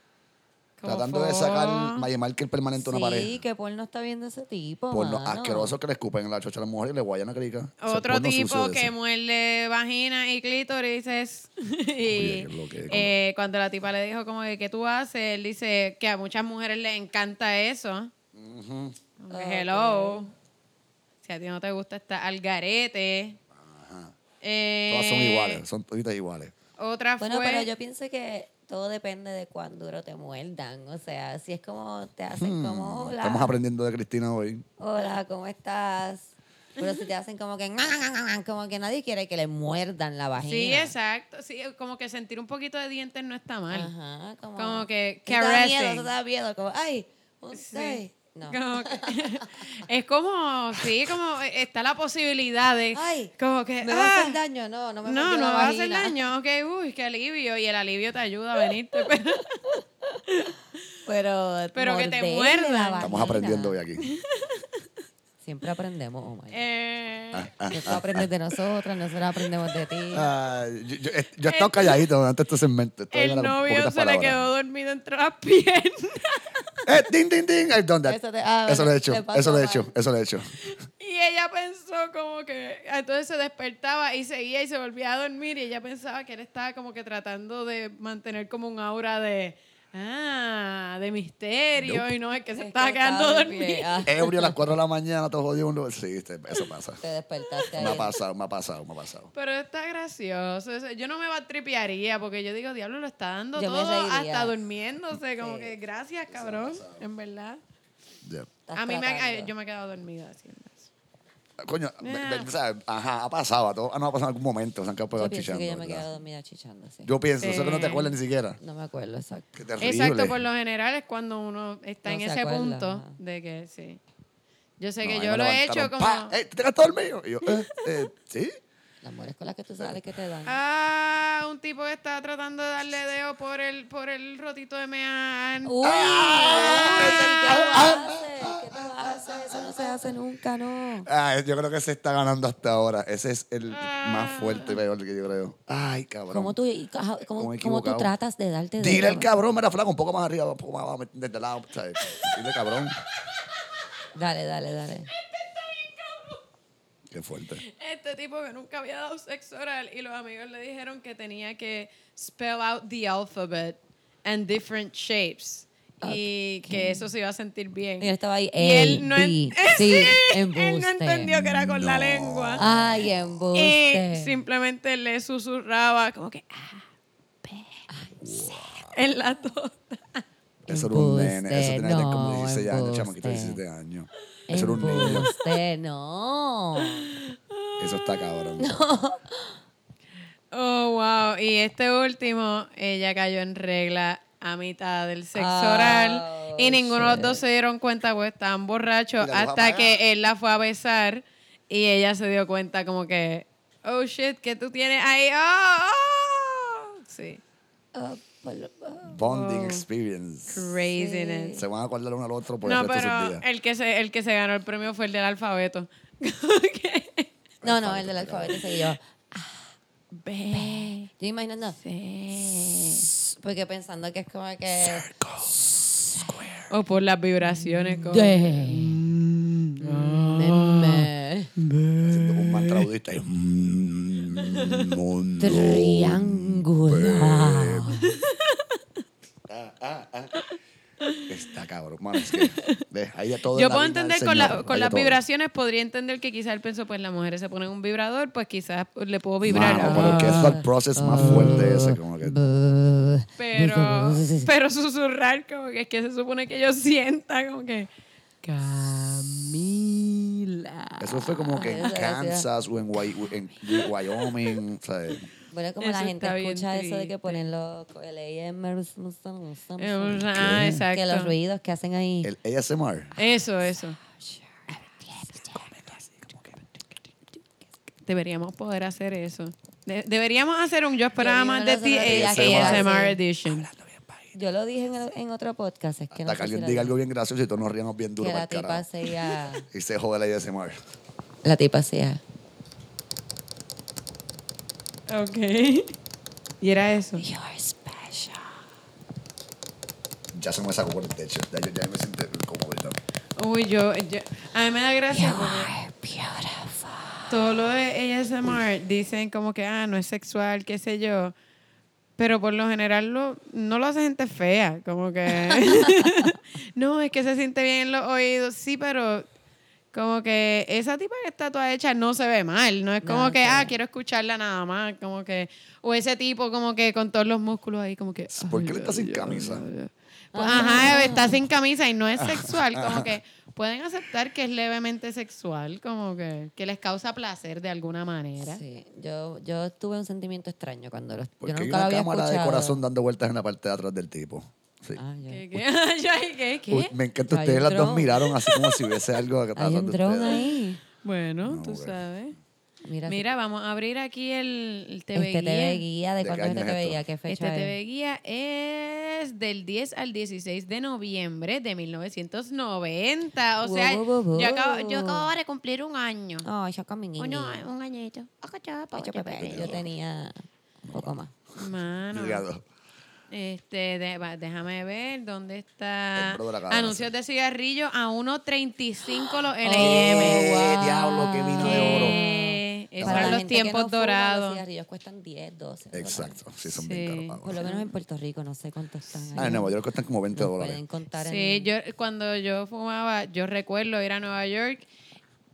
como Tratando de sacar Maya Marker permanente a una Sí, pared. que porno está viendo ese tipo. Por lo mano. asqueroso que le escupen en la chocha a la mujer y le guayan a crica. Otro porno tipo que ese. muerde vagina y clítoris (laughs) (laughs) y es lo que- eh, cuando la tipa le dijo como que ¿qué tú haces? Él dice que a muchas mujeres les encanta eso. Como que, Ok. Si a ti no te gusta estar al garete. Eh, Todas son iguales, son toditas iguales. Otra Bueno, fue... pero yo pienso que todo depende de cuán duro te muerdan. O sea, si es como te hacen como, hola, Hmm, Estamos aprendiendo de Cristina hoy. hola, ¿cómo estás? Pero si te hacen como que, como que nadie quiere que le muerdan la vagina. Sí, exacto. Sí, como que sentir un poquito de dientes no está mal. Ajá, como, Como que te da miedo, te da miedo, como, ay, un Sí. No. Como que- (laughs) es como, sí, como está la posibilidad de, Ay, como que, ¿Me va a ah, hacer daño? No, no me no, no me va a hacer daño, ok, uy, qué alivio, y el alivio te ayuda a venirte, pero, (laughs) Pero, Pero que te la Estamos aprendiendo hoy aquí. Siempre aprendemos, Omar. eh, Tú aprendes de nosotros, nosotros aprendemos de ti. Yo, yo, yo he estado calladito durante este segmento. Estoy el novio se le palabras. quedó dormido entre las piernas, ¡Eh, ding, ding, ding! I've done that. Eso te- ah, eso lo he hecho, eso lo he hecho, eso lo he hecho. y ella pensó como que, entonces se despertaba y seguía y se volvía a dormir, y ella pensaba que él estaba como que tratando de mantener como un aura de, ah, de misterio, Nope. y no, es que se Es estaba que quedando dormido. Ah, (laughs) Ebrio a las 4 de la mañana, todo jodido. uno- Sí, eso pasa. te despertaste Me ha pasado, me ha pasado, me ha pasado. Pero está gracioso. eso- Yo no me tripearía porque yo digo, diablo, lo está dando Yo todo hasta durmiéndose. Como Sí. que gracias, cabrón. En verdad. A mí me, tratando. a- yo me he quedado dormida haciendo eso. Coño, ¿sabes? ajá, ha pasado, a todos, ah, no ha pasado en algún momento, se han quedado pegados pienso que chichando. yo me he ¿verdad? quedado dormida chichando, sí. Yo pienso, eso que no te acuerdas ni siquiera. No me acuerdo, exacto. Qué terrible. Exacto, por lo general es cuando uno está No en se ese acuerda, punto ajá. de que sí. Yo sé No, que yo lo he hecho como. ¡Eh, ¿Te quedaste dormido? Y yo, eh, eh, ¿sí? Las mujeres con las que tú sales que te dan. Ah, un tipo que está tratando de darle dedo por el, por el rotito de mean. Uy, Ah, ¿qué ah, haces? Eso no se hace nunca, no. Ah, yo creo que se está ganando hasta ahora. Ese es el Ah. más fuerte y peor que yo creo. Ay, cabrón. ¿Cómo tú, cómo, ¿Cómo he cómo tú tratas de darte de Dile al cabrón, mira, flaco, un poco más arriba, un poco más abajo, desde el lado, ¿sabes? Dile cabrón. Dale, dale, dale. Qué fuerte. Este tipo que nunca había dado sexo oral y los amigos le dijeron que tenía que spell out the alphabet and different shapes. Y que eso se iba a sentir bien. Y él estaba ahí, Y él no, en- (laughs) sí, Sí, sí, él no entendió que era con la No. lengua. Ay, Y embuste. simplemente le susurraba como que A, B, C en la tota. Eso era un nene. Eso tenía tener como no, 16 años, chamaquito de embuste. 17 años. Eso era un niño. (laughs) No. Eso está cabrón. Oh, wow. Y este último, ella cayó en regla a mitad del sexo Oh, oral. Y ninguno de los dos se dieron cuenta, pues estaban borrachos. Hasta que él la fue a besar y ella se dio cuenta, como que, oh shit, que tú tienes ahí. Oh, oh". Sí. Bonding Oh. experience. Craziness. Se van a acordar uno al otro por No, el resto de sus pero días. el que, se, el que se ganó el premio fue el del alfabeto. (laughs) No, no, el del alfabeto seguí yo. B. Yo imaginando. C. Porque pensando que es como que. O por las vibraciones. como- De. Meme. Haciendo un mantra budista y... mm, mundo. Triangular. Ah, ah, ah. Está cabrón. Mano, es que, ve, ahí de todo Yo en la puedo del entender con, la- con de las todo. vibraciones, podría entender que quizás él pensó, pues las mujeres se ponen un vibrador, pues quizás le puedo vibrar. Mano, pero que es el process más fuerte ese, como que... Pero, pero susurrar, como que es que se supone que yo sienta, como que. Camila. Eso fue como que en gracias. Kansas o en, Wy- en Wyoming, ¿sabes? Bueno, como Eso la gente escucha eso de que ponen los, el AMR, Ah, exacto. que los ruidos que hacen ahí. El ASMR. Eso, eso. Deberíamos poder hacer eso. De- deberíamos hacer un Yo esperaba más de ti que ASMR Edition. Yo lo dije en, el- en otro podcast, es que no Hasta que sé si alguien diga algo bien gracioso y todos nos ríamos bien duro que para la tipa hacía... (laughs) Y se jode el ASMR. La tipa hacía... Ok. Y era eso. You're special. Ya se me sacó por el techo. Ya, yo, ya me siento todo. Uy, yo, yo- A mí me da gracia You are beautiful. todo lo de ASMR dicen como que, ah, no es sexual, qué sé yo. Pero por lo general lo, no lo hace gente fea. Como que. (laughs) (laughs) no, es que se siente bien en los oídos. Sí, pero. Como que esa tipa que está toda hecha no se ve mal. No es como No, que, ah, quiero escucharla nada más. Como que. O ese tipo, como que con todos los músculos ahí, como que. ¿Por qué él está sin ay, camisa? ay, ay. Pues, ajá, está sin camisa y no es sexual. (laughs) Como que pueden aceptar que es levemente sexual, como que, que les causa placer de alguna manera. Sí, yo, yo tuve un sentimiento extraño cuando los, Porque yo hay nunca lo una había cámara de escuchado. corazón dando vueltas en la parte de atrás del tipo. Sí. Ah, ya. ¿Qué, qué? (laughs) Ay, ¿Qué? ¿Qué? Uy, me encanta, Hay ustedes las dos miraron así como si hubiese (laughs) algo Hay un dron ahí. Bueno, No, tú sabes. Mira, Mira, vamos a abrir aquí el, el TV este Guía. TV Guía, ¿de ¿De qué cuándo es este es TV? Guía? ¿Qué Este fecha TV es? Guía es del 10 al 16 de noviembre de 1990. O sea, Wow, wow, wow, yo, acabo, yo acabo de cumplir un año. Oh, yo con mi niña. Un, un añito. Yo tenía un poco más. Mano. Este, de- déjame ver dónde está. Anuncios de cigarrillo a 1.35 los LM. Eh, wow. diablo, qué vino de oro. Para la los tiempos no fuma, Los dorados. cigarrillos cuestan 10, 12. Exacto, sí, son Sí. bien caros. Por lo menos en Puerto Rico, no sé cuántos están. Ah, allá. en Nueva York cuestan como 20 Los dólares. pueden contar Sí, en... yo cuando yo fumaba, yo recuerdo ir a Nueva York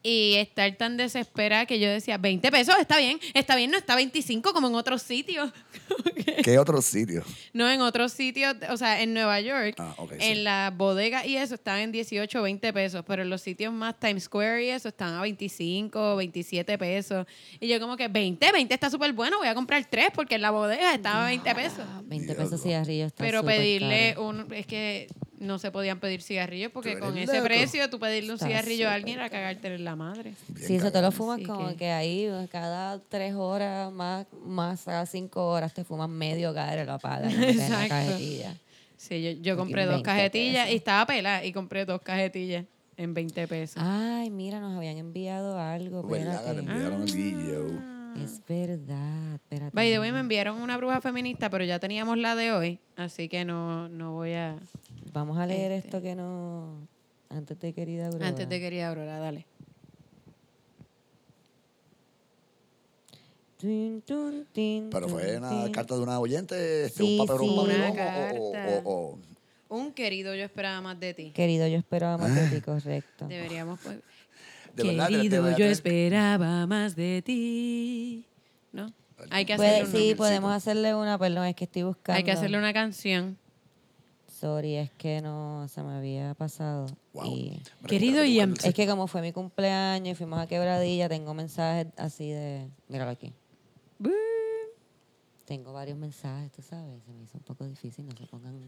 y estar tan desesperada que yo decía, 20 pesos, está bien, está bien, no está 25 como en otros sitios. (laughs) ¿Qué otro sitio? No, en otros sitios, o sea, en Nueva York, Ah, ok, sí. en las bodegas y eso estaban en 18 o 20 pesos, pero en los sitios más Times Square y eso estaban a 25, 27 pesos. Y yo como que 20, 20 está súper bueno, voy a comprar tres porque en la bodega estaba a 20 pesos. 20 Diablo. pesos cigarrillos está Pero pedirle caro. un, es que no se podían pedir cigarrillos porque con ese loco. precio tú pedirle un Está cigarrillo a alguien era cagarte en la madre. Bien Sí, eso te lo fumas Así como que- que... ahí cada tres horas más, más cada cinco horas te fumas medio en la Exacto. cajetilla. Sí, yo, yo compré dos 20 cajetillas pesos. y estaba pelada y compré dos cajetillas en 20 pesos. Ay, mira, nos habían enviado algo. Guillo. Es verdad. Espérate. By the way, me enviaron una bruja feminista, pero ya teníamos la de hoy, así que no, no voy a... Vamos a leer Este. esto que no. Antes de querida Aurora. Antes de querida Aurora, dale. Pero fue una carta de una oyente, este, Sí, un papel, sí. un papelón, o- o- carta. o- o- Un querido, yo esperaba más de ti. Querido, yo esperaba más de Ah. ti, correcto. Deberíamos. pues, De verdad, de- de querido, yo esperaba más de ti. ¿No? Hay que Puede- hacerle, un sí, podemos hacerle una, perdón, es que estoy buscando. Hay que hacerle una canción. Sorry, es que no se me había pasado. Wow. Y Querido Ian, es que como fue mi cumpleaños y fuimos a Quebradilla, tengo mensajes así de... Míralo aquí. Tengo varios mensajes, tú sabes. Se me hizo un poco difícil, no se pongan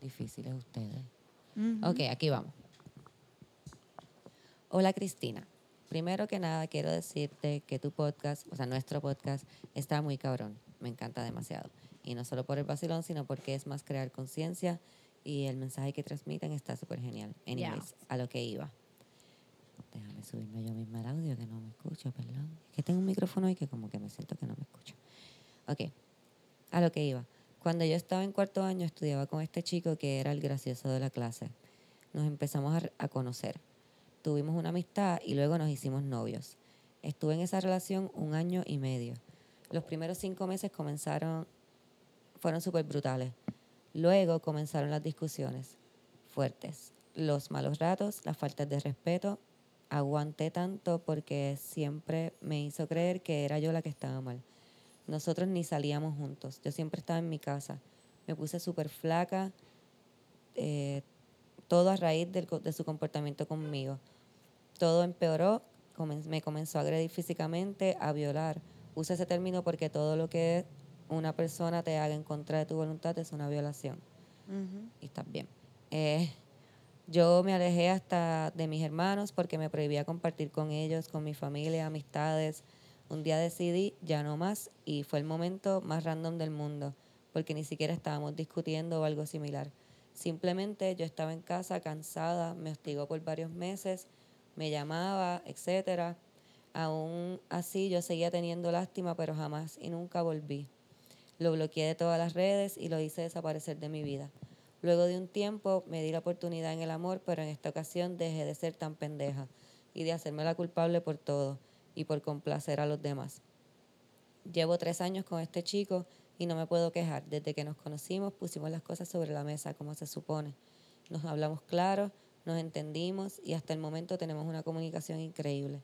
difíciles ustedes. Ok, aquí vamos. Hola Cristina. Primero que nada quiero decirte que tu podcast, o sea, nuestro podcast, está muy cabrón. Me encanta demasiado. Y no solo por el vacilón, sino porque es más crear conciencia y el mensaje que transmiten está súper genial. Anyways, a lo que iba. Déjame subirme yo misma el audio que no me escucho, perdón. Es que tengo un micrófono y que como que me siento que no me escucho. Ok, a lo que iba. Cuando yo estaba en cuarto año estudiaba con este chico que era el gracioso de la clase. Nos empezamos a, a conocer. Tuvimos una amistad y luego nos hicimos novios. Estuve en esa relación un año y medio. Los primeros cinco meses comenzaron, fueron súper brutales. Luego comenzaron las discusiones fuertes, los malos ratos, las faltas de respeto. Aguanté tanto porque siempre me hizo creer que era yo la que estaba mal. Nosotros ni salíamos juntos. Yo siempre estaba en mi casa. Me puse súper flaca, eh, todo a raíz de su comportamiento conmigo. Todo empeoró, me comenzó a agredir físicamente, a violar. Usa ese término porque todo lo que una persona te haga en contra de tu voluntad es una violación. Y estás bien. Eh, yo me alejé hasta de mis hermanos porque me prohibía compartir con ellos, con mi familia, amistades. Un día decidí ya no más y fue el momento más random del mundo porque ni siquiera estábamos discutiendo o algo similar. Simplemente yo estaba en casa cansada, me hostigó por varios meses, me llamaba, etcétera. Aún así yo seguía teniendo lástima, pero jamás y nunca volví. Lo bloqueé de todas las redes y lo hice desaparecer de mi vida. Luego de un tiempo me di la oportunidad en el amor, pero en esta ocasión dejé de ser tan pendeja y de hacerme la culpable por todo y por complacer a los demás. Llevo tres años con este chico y no me puedo quejar. Desde que nos conocimos pusimos las cosas sobre la mesa como se supone. Nos hablamos claro, nos entendimos y hasta el momento tenemos una comunicación increíble.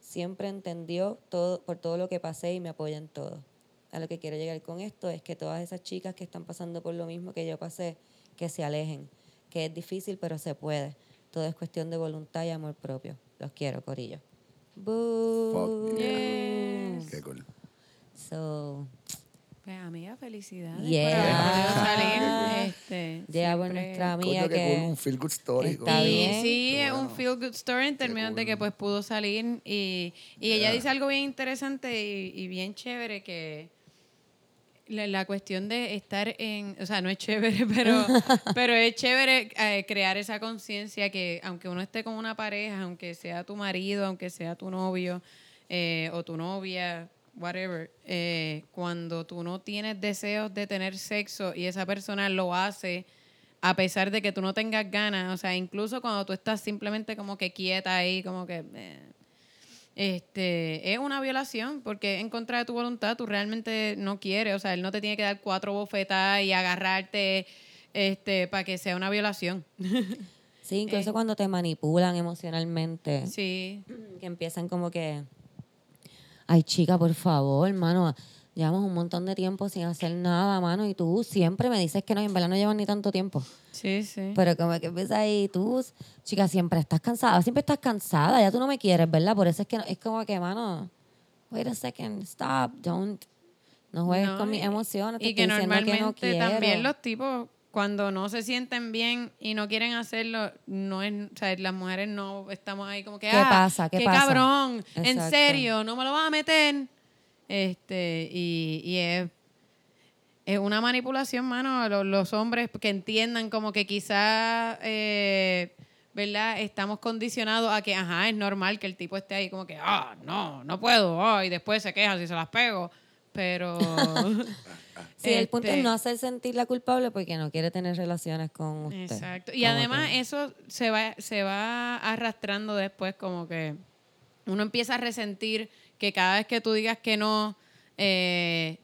Siempre entendió todo por todo lo que pasé y me apoya en todo. A lo que quiero llegar con esto es que todas esas chicas que están pasando por lo mismo que yo pasé, que se alejen, que es difícil pero se puede. Todo es cuestión de voluntad y amor propio. Los quiero, Corillo. Fuck. Yes. Qué cool. So, Pues amiga, felicidades Yeah. Ah. (laughs) Este, ya por nuestra amiga cool, que... un feel good story. Está bien. sí, es un bueno. feel good story en términos de que pues pudo salir y, y ella Yeah. dice algo bien interesante y, y bien chévere que la, la cuestión de estar en, o sea, no es chévere, (laughs) pero, (laughs) pero es chévere eh, crear esa conciencia que aunque uno esté con una pareja, aunque sea tu marido, aunque sea tu novio eh, o tu novia, whatever, eh, cuando tú no tienes deseos de tener sexo y esa persona lo hace a pesar de que tú no tengas ganas, o sea, incluso cuando tú estás simplemente como que quieta ahí, como que... este, es una violación porque en contra de tu voluntad tú realmente no quieres, o sea, él no te tiene que dar cuatro bofetadas y agarrarte este, para que sea una violación. (laughs) Sí, incluso Eh. cuando te manipulan emocionalmente, Sí, que empiezan como que, ay chica, por favor, hermano, llevamos un montón de tiempo sin hacer nada, mano, y tú siempre me dices que no, y en verdad no llevas ni tanto tiempo. sí, sí. Pero como que empieza ahí, tú, chica, siempre estás cansada, siempre estás cansada, ya tú no me quieres, ¿verdad? Por eso es que no- es como que, mano, wait a second, stop, don't, no juegues No, con mis emociones, te Y que normalmente que no quiero. también los tipos, cuando no se sienten bien y no quieren hacerlo, no es, o sea, las mujeres no estamos ahí como que, ¿Qué ah, pasa? ¿Qué pasa? cabrón, en serio, no me lo vas a meter. Este, y, y es, es una manipulación, mano, los, los hombres que entiendan como que quizás, eh, ¿verdad? Estamos condicionados a que, ajá, es normal que el tipo esté ahí como que, ah, no, no puedo, y después se queja si se las pego. Pero... (laughs) Sí, el punto Este, es no hacer sentir la culpable porque no quiere tener relaciones con usted. Exacto. Y además que- eso se va, se va arrastrando después como que uno empieza a resentir que cada vez que tú digas que no, eh,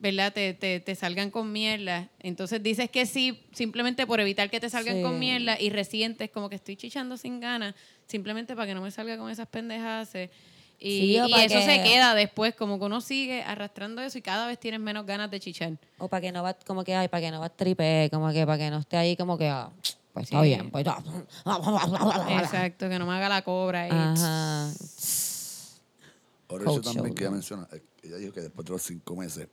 ¿verdad? Te, te, te salgan con mierda. Entonces dices que sí, simplemente por evitar que te salgan Sí. con mierda y resientes como que estoy chichando sin ganas, simplemente para que no me salga con esas pendejas. Y, Sí, o y pa' eso se que- queda después, como que uno sigue arrastrando eso y cada vez tienes menos ganas de chichar. O para que no va, como que, ay, para que no va tripe, como que para que no esté ahí como que, ah, pues está bien, pues ya. (laughs) Exacto, que no me haga la cobra. Y, Ajá. Ahora eso también shoulder. que ella menciona, eh, ella dijo que después de los cinco meses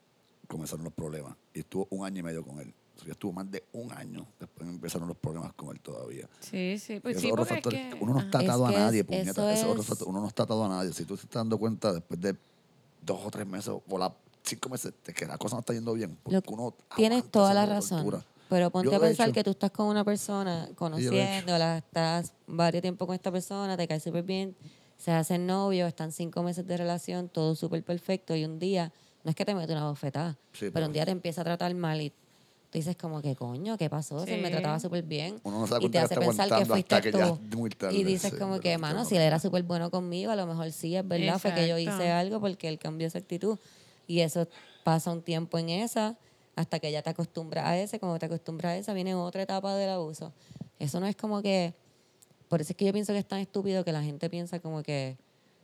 comenzaron los problemas y estuvo un año y medio con él. O sea, estuvo más de un año después empezaron los problemas con él todavía. Sí, sí, pues sí, porque es que... uno no está Es atado a nadie, es- eso otro es- factor, uno no está atado a nadie. Si tú te estás dando cuenta después de dos o tres meses o la, cinco meses de que la cosa no está yendo bien, porque Lo- uno Tienes toda la razón. tortura. Pero ponte Yo a pensar hecho. que tú estás con una persona, conociéndola, estás varios tiempo con esta persona, te cae súper bien, se hacen novios, están cinco meses de relación, todo súper perfecto, y un día, no es que te mete una bofetada, Sí, pero pero- un día te empieza a tratar mal y tú dices como que coño, ¿qué pasó? Si él me Sí. trataba súper bien. Uno no se da y te hace pensar que fuiste que tú. tarde, y dices sí, como que, mano, si él era súper bueno conmigo, a lo mejor sí, es verdad, fue que yo Exacto. hice algo porque él cambió esa actitud. Y eso pasa un tiempo en esa, hasta que ya te acostumbras a ese, cuando te acostumbras a esa, viene otra etapa del abuso. Eso no es como que, por eso es que yo pienso que es tan estúpido que la gente piensa como que,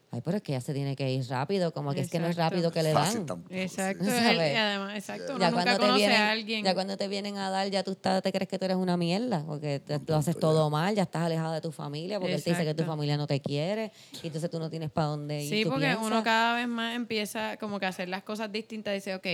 ay, pero es que ya se tiene que ir rápido, como que es que no es rápido que le Fácil dan. tampoco, sí. (laughs) Exacto, y además, exacto, uno Ya nunca cuando, te conoce vienen, a alguien. ya cuando te vienen a dar, ya tú estás, te crees que tú eres una mierda, porque te- lo haces todo mal, ya estás alejado de tu familia, porque él te dice que tu familia no te quiere, y entonces tú no tienes para dónde ir. Sí, tú porque piensas. uno cada vez más empieza como que a hacer las cosas distintas. Dice, ok,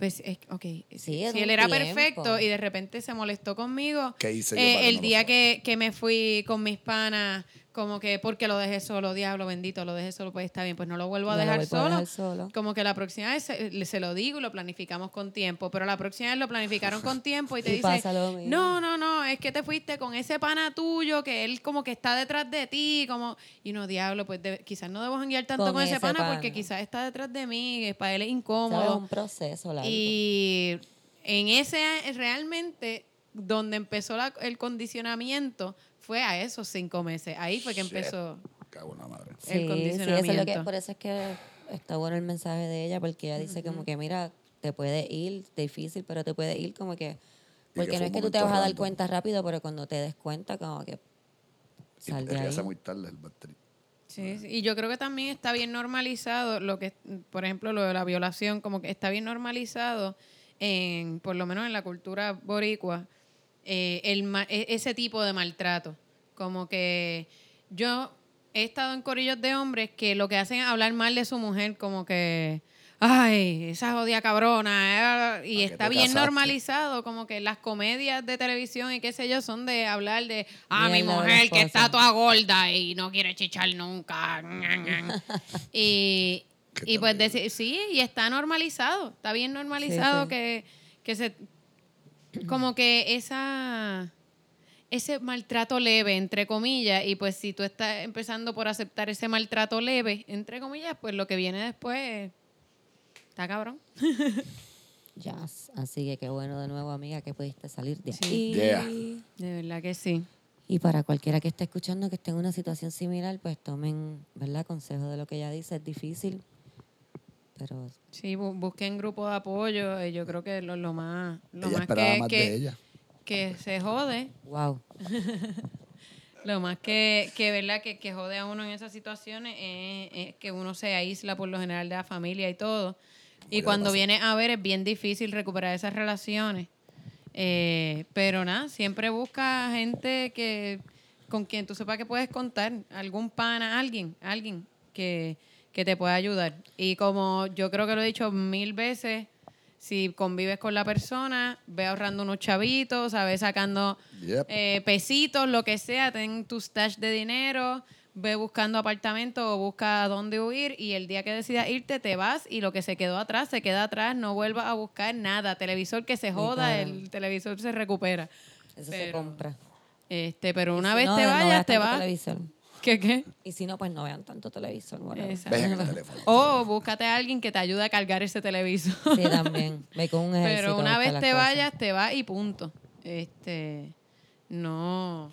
pues, es, ok, Sí, si él era tiempo. perfecto y de repente se molestó conmigo, ¿Qué hice yo eh, el día que, que me fui con mis panas, como que porque lo dejé solo, diablo bendito, lo dejé solo, pues está bien, pues no lo vuelvo a No lo dejar a solo. dejar solo. Como que la próxima vez se, se lo digo y lo planificamos con tiempo, pero la próxima vez lo planificaron con (laughs) tiempo y te Y dice, pasa lo mismo. no, no, no, es que te fuiste con ese pana tuyo que él como que está detrás de ti, como, y no, diablo, pues de- quizás no debo janguear tanto con, Con ese ese pana, pana. porque quizás está detrás de mí, que para él es incómodo. un proceso largo. Y en ese realmente donde empezó la- el condicionamiento fue a esos cinco meses. Ahí fue que Shit. empezó. Cago en la madre. Sí, el sí, eso es lo que, condicionamiento. por eso es que está bueno el mensaje de ella, porque ella dice como que, mira, te puede ir difícil, pero te puede ir como que... Y Porque que no es que tú te vas a dar cuenta rápido, pero cuando te des cuenta, como que Y sal de ahí. sea muy tarde el batería. Sí, sí. y yo creo que también está bien normalizado lo que, por ejemplo, lo de la violación, como que está bien normalizado en, por lo menos en la cultura boricua, eh, el, e- ese tipo de maltrato. Como que yo he estado en corillos de hombres que lo que hacen es hablar mal de su mujer, como que, ay, esa jodida cabrona, eh", y ¿Para qué está bien casaste? normalizado, como que las comedias de televisión y qué sé yo son de hablar de, ah, mi mujer que está toda gorda y no quiere chichar nunca. (laughs) y y pues decir, sí, y está normalizado, está bien normalizado sí. Que, que se como que esa ese maltrato leve, entre comillas, y pues si tú estás empezando por aceptar ese maltrato leve, entre comillas, pues lo que viene después está cabrón. (laughs) Ya, así que qué bueno de nuevo, amiga, que pudiste salir de Sí. ahí. Yeah. De verdad que sí. Y para cualquiera que esté escuchando que esté en una situación similar, pues tomen, ¿verdad? Consejo de lo que ella dice. Es difícil, pero Sí, bu- busquen grupo de apoyo, eh, yo creo que lo, lo más, lo ella más esperaba que, más que, de ella. que se jode wow. (laughs) Lo más que, que verdad que, que jode a uno en esas situaciones es, es que uno se aísla por lo general de la familia y todo. Y cuando viene a ver es bien difícil recuperar esas relaciones. Eh, pero nada, siempre busca gente que con quien tú sepas que puedes contar, algún pana, alguien, alguien que, que te pueda ayudar. Y como yo creo que lo he dicho mil veces, si convives con la persona, ve ahorrando unos chavitos, sabes sacando Yep. eh, pesitos, lo que sea, ten tu stash de dinero, ve buscando apartamento o busca dónde huir y el día que decidas irte te vas y lo que se quedó atrás se queda atrás, no vuelvas a buscar nada, televisor que se joda, el televisor se recupera. Eso se compra. Este, pero una si vez no, te vayas, te vas. televisor. ¿Qué qué? Y si no, pues no vean tanto televisor. Exacto. El teléfono. O búscate a alguien que te ayude a cargar ese televisor. Sí, también. Ve con un (laughs) ejército. Pero una vez te vayas, te vas y punto. Este, no,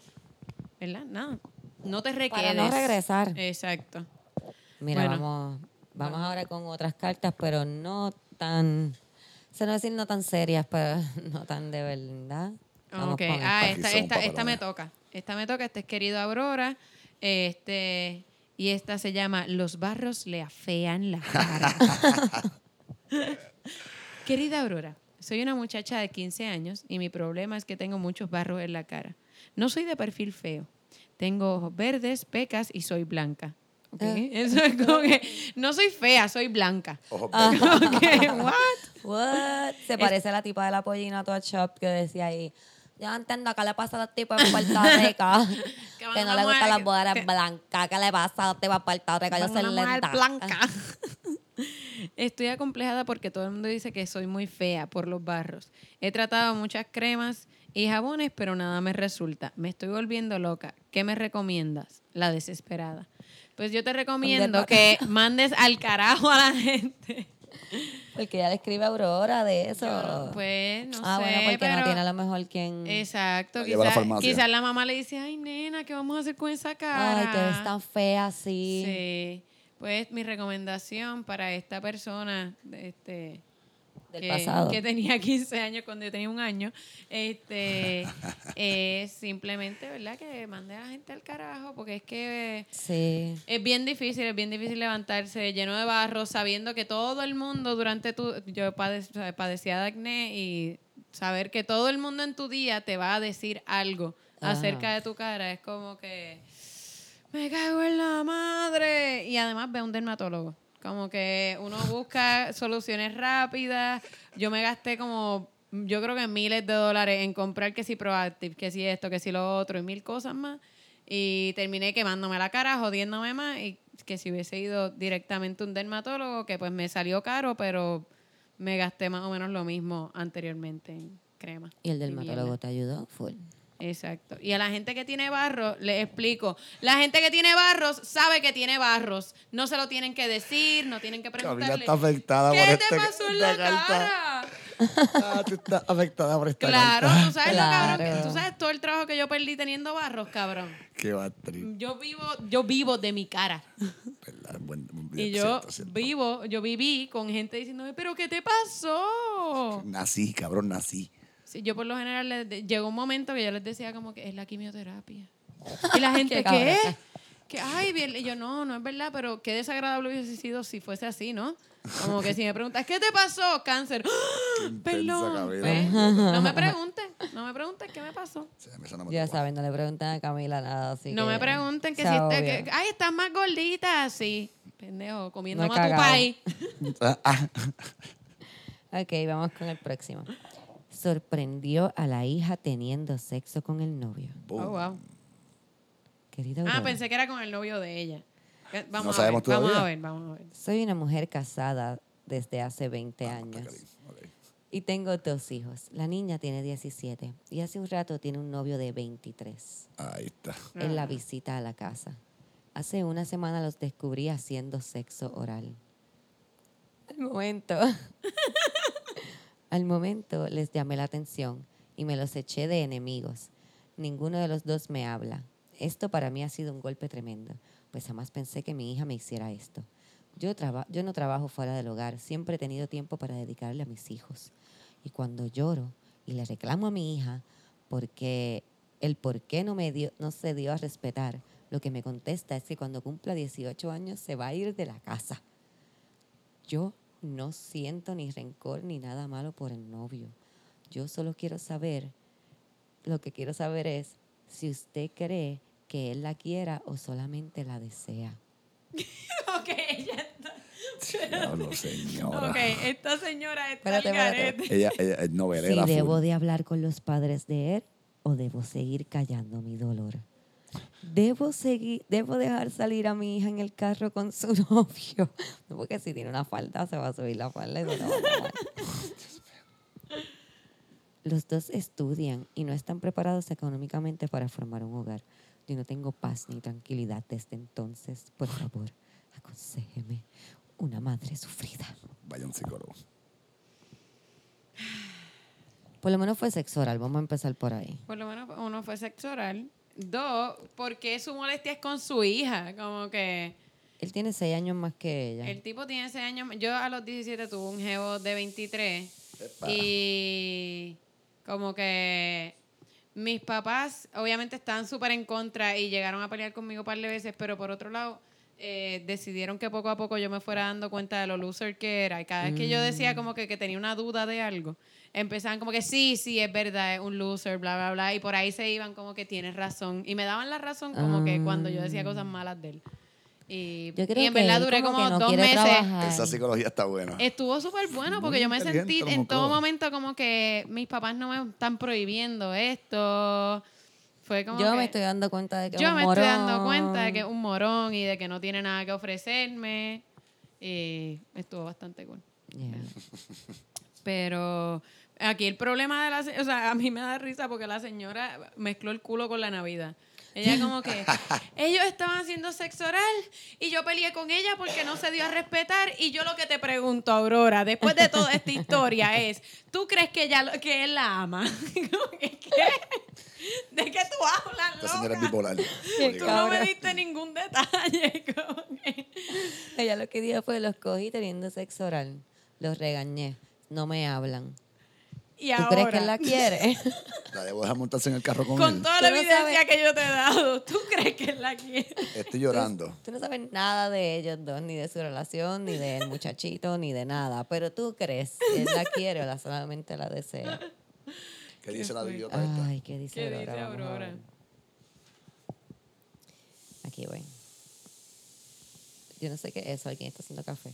¿verdad? Nada. No te requedes. Para no regresar. Exacto. Mira, Bueno. vamos, Vamos ahora con otras cartas, pero no tan, se no decir no tan serias, pero (laughs) no tan de verdad. Vamos Ok, ah, esta. esta, esta, esta me toca. Esta me toca, este es querido Aurora. Este, y esta se llama Los barros le afean la cara. (laughs) Querida Aurora, soy una muchacha de 15 años y mi problema es que tengo muchos barros en la cara. No soy de perfil feo. Tengo ojos verdes, pecas y soy blanca. Ok, Ah. Eso es como que no soy fea, soy blanca. Ojos Ah. (laughs) what? What? Se parece a la tipa de la pollina toda shop que decía ahí. Yo no entiendo qué le pasa a los tipos en Puerto (laughs) Rico. Que no le gustan las que- blancas. ¿Qué le pasa a los tipos en Puerto Rico? Yo soy lenta. blanca. (laughs) Estoy acomplejada porque todo el mundo dice que soy muy fea por los barros. He tratado muchas cremas y jabones, pero nada me resulta. Me estoy volviendo loca. ¿Qué me recomiendas? La desesperada. Pues yo te recomiendo que (laughs) mandes al carajo a la gente. (laughs) Porque ella le escribe a Aurora de eso. Yo, pues no ah, sé, bueno, porque pero no tiene a lo mejor quien... exacto. Quizás quizás la mamá le dice, ay nena, ¿qué vamos a hacer con esa cara? Ay, te ves tan fea así. Sí. Pues mi recomendación para esta persona, este, Del que, pasado. que tenía (laughs) 15 años cuando yo tenía un año, este, (laughs) es simplemente, ¿verdad? Que mande a la gente al carajo, porque es que Sí. es bien difícil, es bien difícil levantarse lleno de barro, sabiendo que todo el mundo durante tu, yo pade- padecía de acné y saber que todo el mundo en tu día te va a decir algo acerca de tu cara, es como que me cago en la madre. Y además ve a un dermatólogo. Como que uno busca soluciones rápidas. Yo me gasté como, yo creo que miles de dólares en comprar que si Proactive, que si esto, que si lo otro y mil cosas más. Y terminé quemándome la cara, jodiéndome más. Y que si hubiese ido directamente a un dermatólogo, que pues me salió caro, pero me gasté más o menos lo mismo anteriormente en crema. Y el dermatólogo te ayudó full. Exacto. Y a la gente que tiene barros, les explico. La gente que tiene barros sabe que tiene barros. No se lo tienen que decir, no tienen que Camila preguntarle. está afectada ¿Qué por te este- pasó en la carta. cara? Ah, tú estás afectada por esta Claro, carta. tú sabes, lo Claro. cabrón que- tú sabes todo el trabajo que yo perdí teniendo barros, cabrón. Qué batriz. Yo vivo, yo vivo de mi cara. ¿Verdad? Buen- buen- Y yo cierto, cierto. vivo, yo viví con gente diciéndome, pero ¿qué te pasó? Nací, cabrón, nací. Yo por lo general les de- llegó un momento que yo les decía como que es la quimioterapia. (laughs) Y la gente, Qué. Que, ay, bien. Y yo, no, no es verdad, pero qué desagradable hubiese sido si fuese así, ¿no? Como que si me preguntas, ¿qué te pasó? Cáncer. (gasps) Perdón. Pues, no me preguntes, no me preguntes qué me pasó. Sí, me Ya saben, no le preguntan a Camila nada, así no que me pregunten que si está- que, ay, estás más gordita, sí. Pendejo, comiendo No más tu país. (laughs) (laughs) Ah, ah. Ok, vamos con el próximo. Sorprendió a la hija teniendo sexo con el novio. Boom. Oh, wow. Querida Ah, pensé que era con el novio de ella. Vamos No a sabemos ver, vamos a ver, vamos a ver. soy una mujer casada desde hace 20 Ah, años ok. y tengo dos hijos. La niña tiene 17 y hace un rato tiene un novio de 23. Ahí está. en la visita a la casa. Hace una semana los descubrí haciendo sexo oral. Al momento. (laughs) al momento les llamé la atención y me los eché de enemigos. Ninguno de los dos me habla. Esto para mí ha sido un golpe tremendo, pues jamás pensé que mi hija me hiciera esto. Yo, no trabajo fuera del hogar, siempre he tenido tiempo para dedicarle a mis hijos. Y cuando lloro y le reclamo a mi hija porque el por qué no, no se dio a respetar, lo que me contesta es que cuando cumpla 18 años se va a ir de la casa. Yo no siento ni rencor ni nada malo por el novio. Yo solo quiero saber, lo que quiero saber es si usted cree que él la quiera o solamente la desea. (laughs) ok, ella está. Diablo, señora. Ok, esta señora está Espérate. Ella, ella es Si novelera. full. debo de hablar con los padres de él o debo seguir callando mi dolor. Debo seguir, debo dejar salir a mi hija en el carro con su (laughs) novio. No, porque si tiene una falda se va a subir la falda y se la va a tomar. Los dos estudian y no están preparados económicamente para formar un hogar. Yo no tengo paz ni tranquilidad desde entonces. Por favor, aconséjeme. Una madre sufrida. Vaya un psicólogo. Por lo menos fue sexo oral. Vamos a empezar por ahí. Por lo menos uno fue sexo oral. Dos, porque su molestia es con su hija. Como que Él tiene seis años más que ella. El tipo tiene ese años. Yo a los 17 tuve un jevo de 23. Epa. Y como que mis papás obviamente estaban súper en contra y llegaron a pelear conmigo un par de veces, pero por otro lado eh, decidieron que poco a poco yo me fuera dando cuenta de lo loser que era. Y cada vez que yo decía como que, que tenía una duda de algo, empezaban como que sí, sí, es verdad, es un loser, bla, bla, bla. Y por ahí se iban como que tienes razón. Y me daban la razón como que cuando yo decía cosas malas de él. Y, Yo creo y en que verdad duré como como, que no dos meses. trabajar. Esa psicología está buena. Estuvo súper bueno porque Muy yo me sentí como en todo todo. momento como que mis papás no me están prohibiendo esto. Fue como Yo que me estoy dando cuenta de que es yo un me estoy dando cuenta de que es un morón y de que no tiene nada que ofrecerme. Y estuvo bastante cool. Yeah. (laughs) Pero aquí el problema de la... O sea, a mí me da risa porque la señora mezcló el culo con la Navidad. Ella como que, (laughs) ellos estaban haciendo sexo oral y yo peleé con ella porque no se dio a respetar y yo lo que te pregunto, Aurora, después de toda esta historia (laughs) es, ¿tú crees que, ella, que él la ama? (laughs) ¿Qué? ¿De qué tú hablas, Esta señora es loca? bipolar. Tú no me diste ningún detalle. que- Ella lo que dijo fue, los cogí teniendo sexo oral. Los regañé. No me hablan. Y ¿Tú ahora, crees que él la quiere? (laughs) La debo dejar montarse en el carro con, con él. toda la no evidencia sabes- que yo te he dado, ¿tú crees que él la quiere? Estoy llorando. Tú no sabes nada de ellos dos, ni de su relación, ni del muchachito, ni de nada. Pero tú crees que él la quiere o la solamente la desea. ¿Qué dice la idiota esta? Ay, ¿qué dice ¿Qué Aurora? dice Aurora? Aquí voy. Yo no sé qué es eso. Alguien está haciendo café.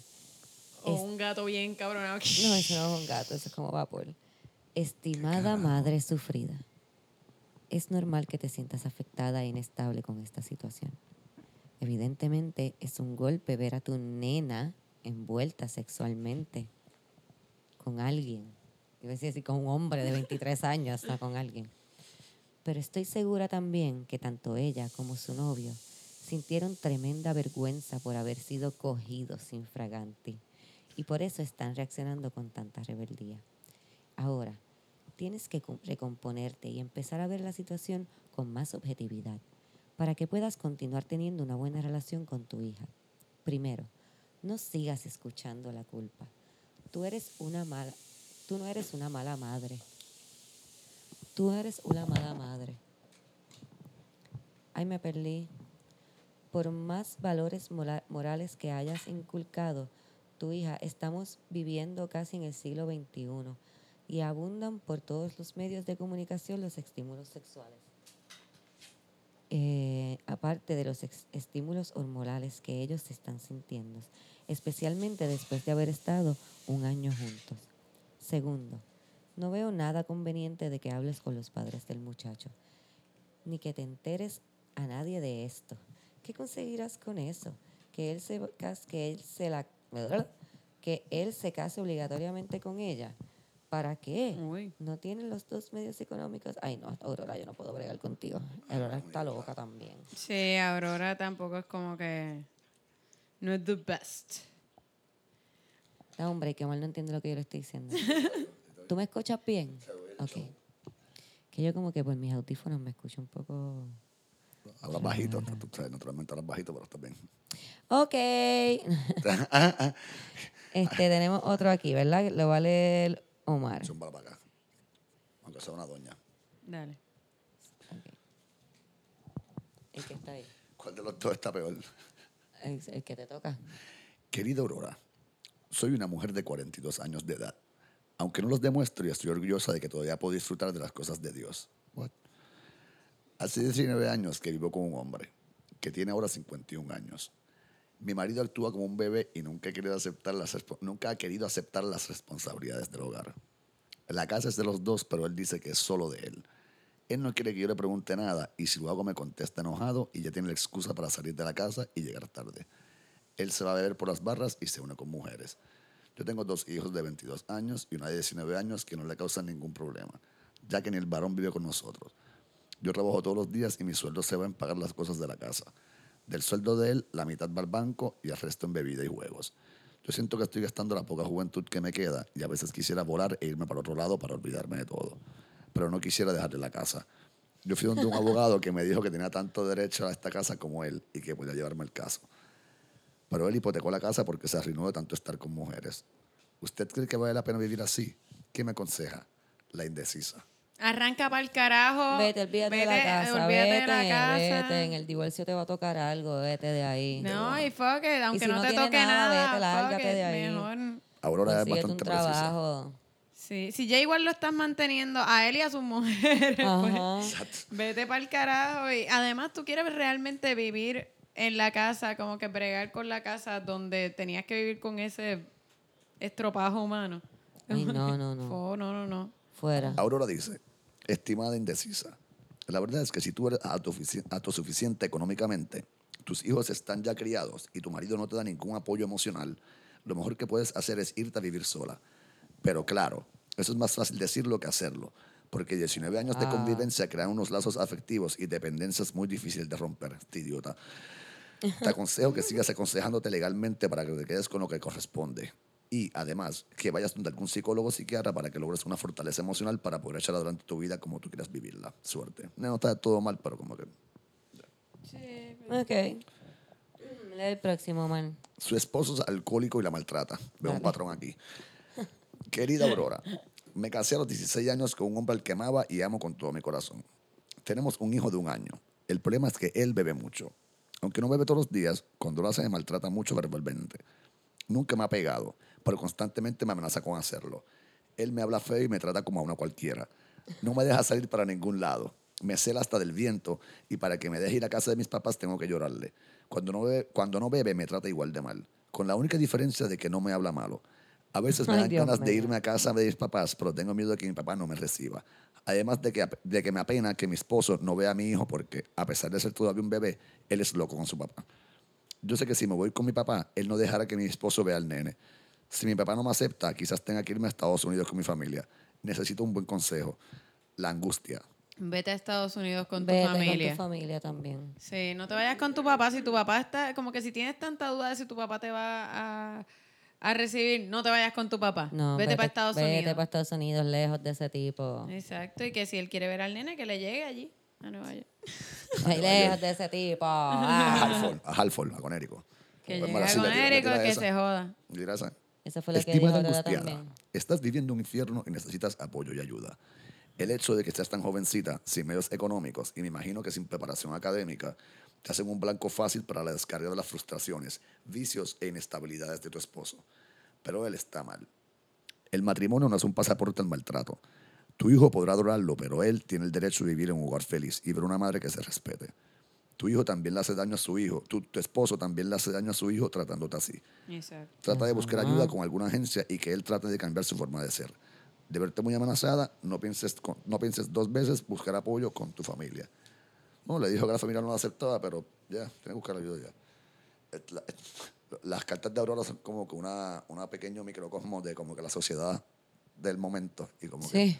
O Es- un gato bien cabronado. No, eso no es un gato, eso es como vapor. Estimada madre sufrida, es normal que te sientas afectada e inestable con esta situación. Evidentemente es un golpe ver a tu nena envuelta sexualmente con alguien. Iba a decir así, con un hombre de 23 (laughs) años, no con alguien. Pero estoy segura también que tanto ella como su novio sintieron tremenda vergüenza por haber sido cogidos infraganti y por eso están reaccionando con tanta rebeldía. Ahora, tienes que com- recomponerte y empezar a ver la situación con más objetividad para que puedas continuar teniendo una buena relación con tu hija. Primero, no sigas escuchando la culpa. Tú eres una mala, tú no eres una mala madre. Tú eres una mala madre. Ay, me perdí. Por más valores morales que hayas inculcado, tu hija, estamos viviendo casi en el siglo XXI y abundan por todos los medios de comunicación los estímulos sexuales. Eh, aparte de los estímulos hormonales que ellos están sintiendo, especialmente después de haber estado un año juntos. Segundo, no veo nada conveniente de que hables con los padres del muchacho, ni que te enteres a nadie de esto. ¿Qué conseguirás con eso? Que él se que él se la que él se case obligatoriamente con ella. ¿Para qué? Uy. No tienen los dos medios económicos. Ay, no, Aurora, yo no puedo bregar contigo. Aurora está loca también. Sí, Aurora tampoco es como que. No es the best. No, hombre, que mal no entiende lo que yo le estoy diciendo. (laughs) ¿Tú me escuchas bien? Ok. Que yo como que por mis audífonos me escucho un poco... Hablas bajito, tú sabes, naturalmente hablas bajito, pero está bien. Ok. (laughs) este, tenemos otro aquí, ¿verdad? Lo va a leer Omar. Zúmbala para acá. Aunque sea una doña. Dale. Ok. El que está ahí. ¿Cuál de los dos está peor? El, el que te toca. Querida Aurora, soy una mujer de 42 años de edad. Aunque no los demuestro y estoy orgullosa de que todavía puedo disfrutar de las cosas de Dios. What? Hace 19 años que vivo con un hombre que tiene ahora 51 años. Mi marido actúa como un bebé y nunca ha querido aceptar las, nunca ha querido aceptar las responsabilidades del hogar. La casa es de los dos, pero él dice que es solo de él. Él no quiere que yo le pregunte nada y si lo hago me contesta enojado y ya tiene la excusa para salir de la casa y llegar tarde. Él se va a beber por las barras y se une con mujeres. Yo tengo dos hijos de 22 años y una de 19 años que no le causan ningún problema, ya que ni el varón vive con nosotros. Yo trabajo todos los días y mi sueldo se va en pagar las cosas de la casa. Del sueldo de él, la mitad va al banco y el resto en bebida y juegos. Yo siento que estoy gastando la poca juventud que me queda y a veces quisiera volar e irme para otro lado para olvidarme de todo. Pero no quisiera dejarle la casa. Yo fui donde un abogado que me dijo que tenía tanto derecho a esta casa como él y que podía llevarme el caso. pero él hipotecó la casa porque se arruinó de tanto estar con mujeres. ¿Usted cree que vale la pena vivir así? ¿Qué me aconseja? La indecisa. Arranca para el carajo. Vete, olvídate de la Vete, casa, olvídate vete, de la casa. vete, en el divorcio te va a tocar algo, vete de ahí. No, y fuck it, aunque si no, no te toque nada, nada, vete, fuck lárgate it, de ahí. mejor. Aurora es bastante un precisa. trabajo. Sí, si ya igual lo estás manteniendo a él y a sus mujeres, pues, vete para el carajo. Y además tú quieres realmente vivir en la casa, como que bregar con la casa donde tenías que vivir con ese estropajo humano. Ay, no, no, no. (laughs) Oh, no, no, no. Fuera. Aurora dice, estimada indecisa, la verdad es que si tú eres autosufici- autosuficiente económicamente, tus hijos están ya criados y tu marido no te da ningún apoyo emocional, lo mejor que puedes hacer es irte a vivir sola. Pero claro, eso es más fácil decirlo que hacerlo, porque 19 años de Ah. convivencia crean unos lazos afectivos y dependencias muy difíciles de romper, este idiota. (laughs) Te aconsejo que sigas aconsejándote legalmente para que te quedes con lo que corresponde. Y además, que vayas donde algún psicólogo o psiquiatra para que logres una fortaleza emocional para poder echar adelante tu vida como tú quieras vivirla. Suerte. No está todo mal, pero como que. Ok. Lee el próximo, man. Su esposo es alcohólico y la maltrata. Veo un patrón aquí. Querida Aurora, me casé a los 16 años con un hombre al que amaba y amo con todo mi corazón. Tenemos un hijo de un año. El problema es que él bebe mucho. Aunque no bebe todos los días, cuando lo hace me maltrata mucho verbalmente. Nunca me ha pegado, pero constantemente me amenaza con hacerlo. Él me habla feo y me trata como a una cualquiera. No me deja salir para ningún lado. Me cela hasta del viento y para que me deje ir a casa de mis papás tengo que llorarle. Cuando no bebe, cuando no bebe me trata igual de mal, con la única diferencia de que no me habla malo. A veces me Ay, dan Dios ganas de irme a casa de mis papás, pero tengo miedo de que mi papá no me reciba. Además de que, de que me apena que mi esposo no vea a mi hijo porque, a pesar de ser todavía un bebé, él es loco con su papá. Yo sé que si me voy con mi papá, él no dejará que mi esposo vea al nene. Si mi papá no me acepta, quizás tenga que irme a Estados Unidos con mi familia. Necesito un buen consejo. La angustia. Vete a Estados Unidos con tu Vete familia. con tu familia también. Sí, no te vayas con tu papá. Si tu papá está, como que si tienes tanta duda de si tu papá te va a, a recibir, no te vayas con tu papá. No, vete, para Estados vete Unidos. para Estados Unidos, lejos de ese tipo. Exacto, y que si él quiere ver al nene, que le llegue allí, a Nueva York. (laughs) Lejos de ese tipo. A Ah. Halford, a Halford, a Conérico. Que Pues, llegue mira, sí, con le tira- le Érico, tira que esa. se joda. Mira esa. Fue que dijo Estimada Aurora angustiada, también. estás viviendo un infierno y necesitas apoyo y ayuda. El hecho de que seas tan jovencita, sin medios económicos y me imagino que sin preparación académica, te hacen un blanco fácil para la descarga de las frustraciones, vicios e inestabilidades de tu esposo. Pero él está mal. El matrimonio no es un pasaporte al maltrato. Tu hijo podrá adorarlo, pero él tiene el derecho de vivir en un hogar feliz y ver una madre que se respete. Tu hijo también le hace daño a su hijo. Tu, tu esposo también le hace daño a su hijo tratándote así. Exacto. Trata de buscar ayuda con alguna agencia y que él trate de cambiar su forma de ser. De verte muy amenazada, no pienses, con- no pienses dos veces buscar apoyo con tu familia. No, le dijo que la familia no la aceptaba, pero ya, tiene que buscar ayuda ya. La- las cartas de Aurora son como que una, una pequeño microcosmo de como que la sociedad del momento y como que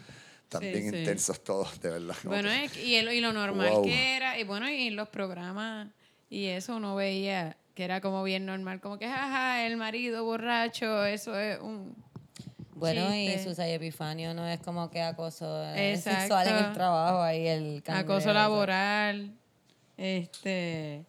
Sí. Sí, sí. intensos todos, de verdad. Bueno, que- y, el- y lo normal Wow. que era, y bueno, y en los programas y eso uno veía que era como bien normal, como que, jaja, el marido borracho, eso es un... Bueno, Chiste. y Susana Epifanio no es como que acoso eh, Exacto. sexual en el trabajo, ahí el cangrejo, acoso o sea. laboral, este,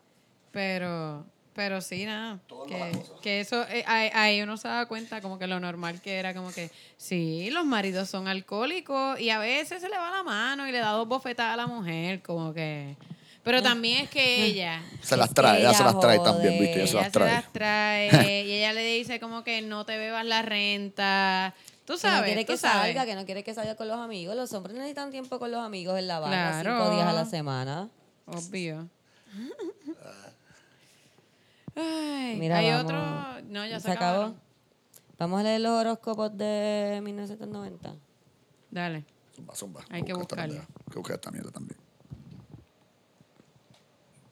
pero, pero sí, nada, que, que eso, eh, ahí, ahí uno se da cuenta como que lo normal que era, como que sí, los maridos son alcohólicos y a veces se le va la mano y le da dos bofetadas a la mujer, como que, pero también es que ella... (laughs) se las trae, que ella se ella las trae también, ¿viste? Ella se ella las se trae. las (laughs) trae y ella le dice como que no te bebas la renta. Tú Que sabes, no quiere tú que sabes. salga, que no quiere que salga con los amigos. Los hombres necesitan tiempo con los amigos en la barra, Claro. cinco días a la semana. Obvio. (laughs) Ay, Mira, hay vamos. otro. No, ya se, ¿Se acabó? Vamos a leer los horóscopos de 1990. Dale. Zumba, zumba. Hay que Busca esta buscarle. mierda. Hay que buscar esta mierda también.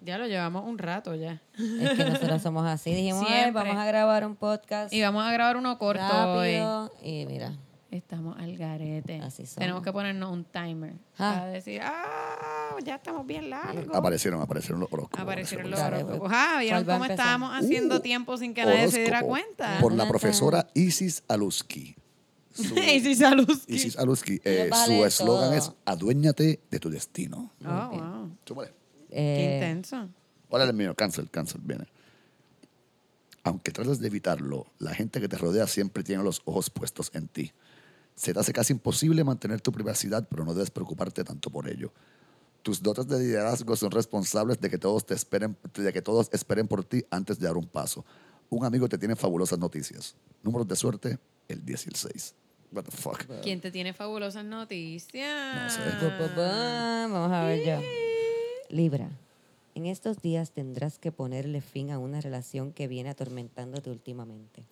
Ya lo llevamos un rato ya. Es que nosotros (laughs) somos así. Dijimos, "Ay, Siempre. vamos a grabar un podcast Y vamos a grabar uno corto hoy. rápido. Y mira, Estamos al garete. Así. Tenemos que ponernos un timer. Ah. Para decir, ah, ya estamos bien largos. Aparecieron, aparecieron los horóscopos. Aparecieron los horóscopos. pues. Ah, ¿vieron ¿Cuál va a cómo estábamos haciendo Uh, tiempo sin que nadie se diera cuenta? Por la profesora Isis Aluski. Su- si (laughs) salud. Isis Aluski. eh, su eslogan es aduéñate de tu destino. Oh, wow. Qué eh, intenso. ¿Cuál es el mío? Cancel, cancel, viene. Aunque trates de evitarlo, la gente que te rodea siempre tiene los ojos puestos en ti. Se te hace casi imposible mantener tu privacidad, pero no debes preocuparte tanto por ello. Tus dotes de liderazgo son responsables de que todos te esperen, de que todos esperen por ti antes de dar un paso. Un amigo te tiene fabulosas noticias. Números de suerte, el 10 y el 6. What the fuck? ¿Quién te tiene fabulosas noticias? No sé. Pa, pa, pa. Vamos a ver yo. Libra. En estos días tendrás que ponerle fin a una relación que viene atormentándote últimamente.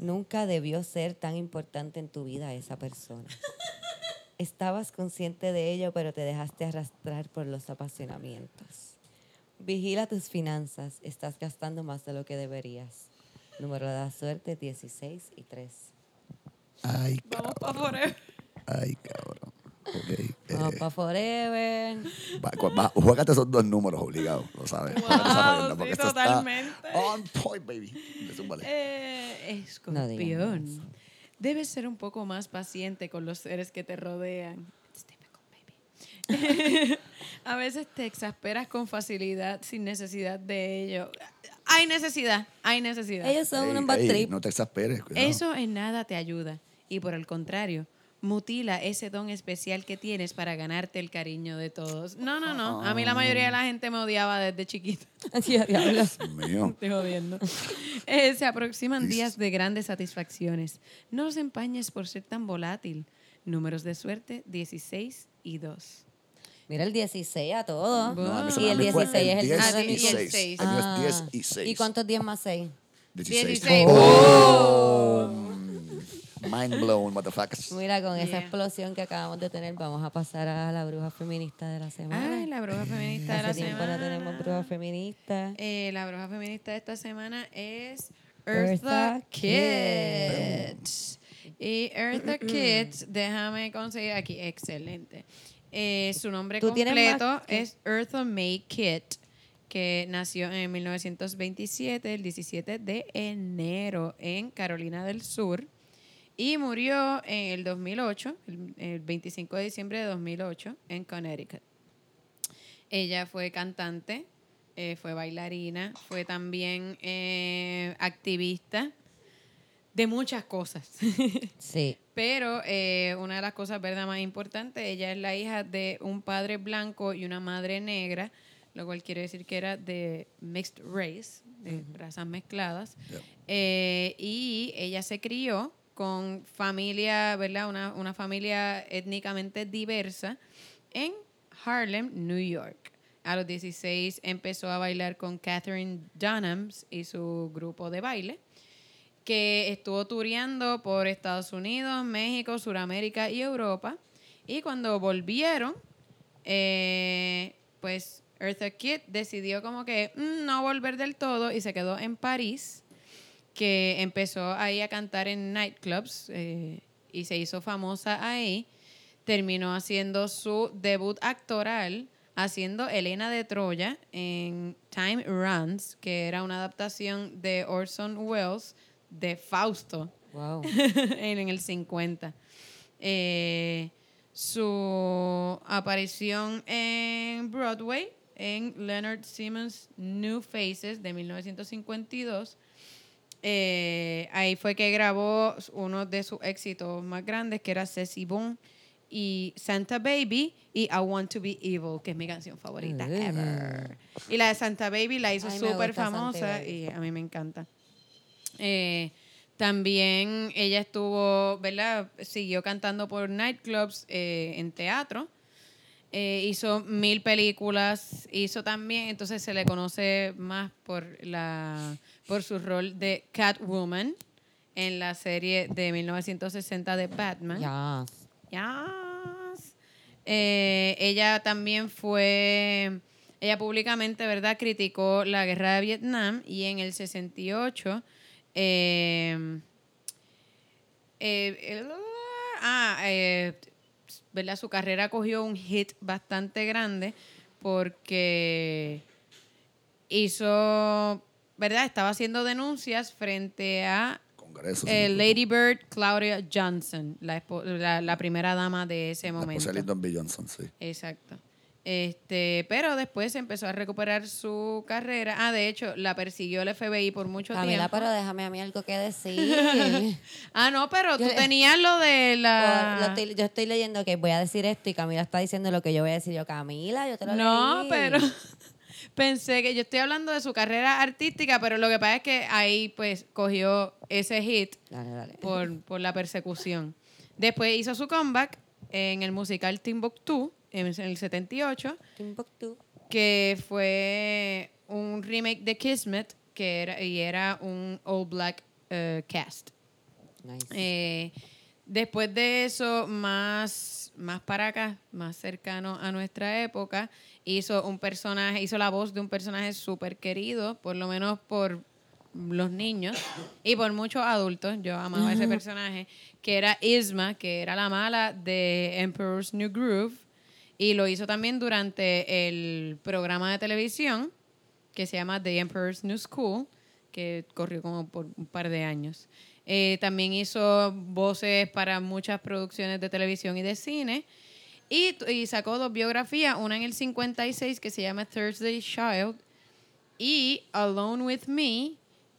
Nunca debió ser tan importante en tu vida esa persona. (laughs) Estabas consciente de ello, pero te dejaste arrastrar por los apasionamientos. Vigila tus finanzas. Estás gastando más de lo que deberías. Número de la suerte 16 y 3. Ay, Vamos para cabrón. forever. Ay, cabrón. Ok. eh, para Forever. va- va- juégate esos dos números obligados, lo sabes. Wow, sí, esto está totalmente. On point, baby. Eh, No escorpión. eso. Debes ser un poco más paciente con los seres que te rodean. It's difficult, baby. (laughs) A veces te exasperas con facilidad sin necesidad de ello. Hay necesidad, hay necesidad. Ellos son Ey, unos bad trip. No te exasperes. cuidado. Eso en nada te ayuda. Y por el contrario, mutila ese don especial que tienes para ganarte el cariño de todos. No, no, no. A mí la mayoría de la gente me odiaba desde chiquita. (laughs) Sí, a diablo. Dios (laughs) mío. Estoy jodiendo. Eh, se aproximan días de grandes satisfacciones. No os empañes por ser tan volátil. Números de suerte, 16 y 2. Mira el 16 a todo. No, y el a mí fue 16 es el 10 número de y mi el cumpleaños. 6. El mío Ah. es 10 y 6. ¿Y cuántos 10 más 6? 16. 16. Oh. Mind blown, motherfuckers. Mira, con esa explosión que acabamos de tener, vamos a pasar a la bruja feminista de la semana. Ay, la bruja feminista de la semana. no tenemos bruja feminista. Eh, la bruja feminista de esta semana es Eartha Eartha Kitt. Y Eartha Kitt, déjame conseguir aquí, excelente. Eh, su nombre completo que- es Eartha May Kitt, que nació en 1927, el 17 de enero, en Carolina del Sur. Y murió en el 2008, el, el 25 de diciembre de 2008, en Connecticut. Ella fue cantante, eh, fue bailarina, fue también eh, activista de muchas cosas. (laughs) Sí. Pero eh, una de las cosas verdad más importantes, ella es la hija de un padre blanco y una madre negra, lo cual quiere decir que era de mixed race, de razas mezcladas. Eh, y ella se crió con familia, ¿verdad? Una, una familia étnicamente diversa en Harlem, New York. A los 16 empezó a bailar con Catherine Dunhams y su grupo de baile, que estuvo tureando por Estados Unidos, México, Sudamérica y Europa. Y cuando volvieron, eh, pues Eartha Kitt decidió como que mm, no volver del todo y se quedó en París que empezó ahí a cantar en nightclubs eh, y se hizo famosa ahí. Terminó haciendo su debut actoral haciendo Elena de Troya en Time Runs, que era una adaptación de Orson Welles de Fausto Wow. (laughs) en el 50. Eh, su aparición en Broadway en Leonard Simmons New Faces de 1952. Eh, ahí fue que grabó uno de sus éxitos más grandes, que era Ceci Boone y Santa Baby y I Want to Be Evil, que es mi canción favorita Mm. ever. Y la de Santa Baby la hizo súper famosa y a mí me encanta. Eh, también ella estuvo, ¿verdad? Siguió cantando por nightclubs eh, en teatro. Eh, hizo mil películas, hizo también, entonces se le conoce más por la por su rol de Catwoman en la serie de 1960 de Batman. Ya. Yes. Eh, ella también fue, ella públicamente, ¿verdad? Criticó la guerra de Vietnam y en el 68, eh, ah, eh, ¿verdad? Su carrera cogió un hit bastante grande porque hizo, ¿verdad? Estaba haciendo denuncias frente a Congreso. eh, Lady Bird Claudia Johnson, la, la, la primera dama de ese La momento. esposa de Lyndon B. Johnson, sí. Exacto. Este, pero después empezó a recuperar su carrera. Ah, de hecho, la persiguió el FBI por mucho Camila, tiempo. pero déjame a mí algo que decir. (laughs) Ah, no, pero tú Yo- tenías lo de la... lo estoy- yo estoy leyendo que voy a decir esto y Camila está diciendo lo que yo voy a decir. Yo, Camila, yo te lo No, leí. pero (laughs) pensé que yo estoy hablando de su carrera artística, pero lo que pasa es que ahí pues cogió ese hit Dale, dale. por, por la persecución. Después hizo su comeback en el musical Timbuktu en el 78, Timbuktu. que fue un remake de Kismet, que era, y era un all black eh, cast. Nice. Eh, después de eso, más, más para acá, más cercano a nuestra época, hizo un personaje, hizo la voz de un personaje súper querido, por lo menos por los niños y por muchos adultos. Yo amaba ese personaje, que era Isma, que era la mala de Emperor's New Groove, y lo hizo también durante el programa de televisión que se llama The Emperor's New School, que corrió como por un par de años. Eh, también hizo voces para muchas producciones de televisión y de cine. Y, y sacó dos biografías, una en el 56 que se llama Thursday Child y Alone with Me,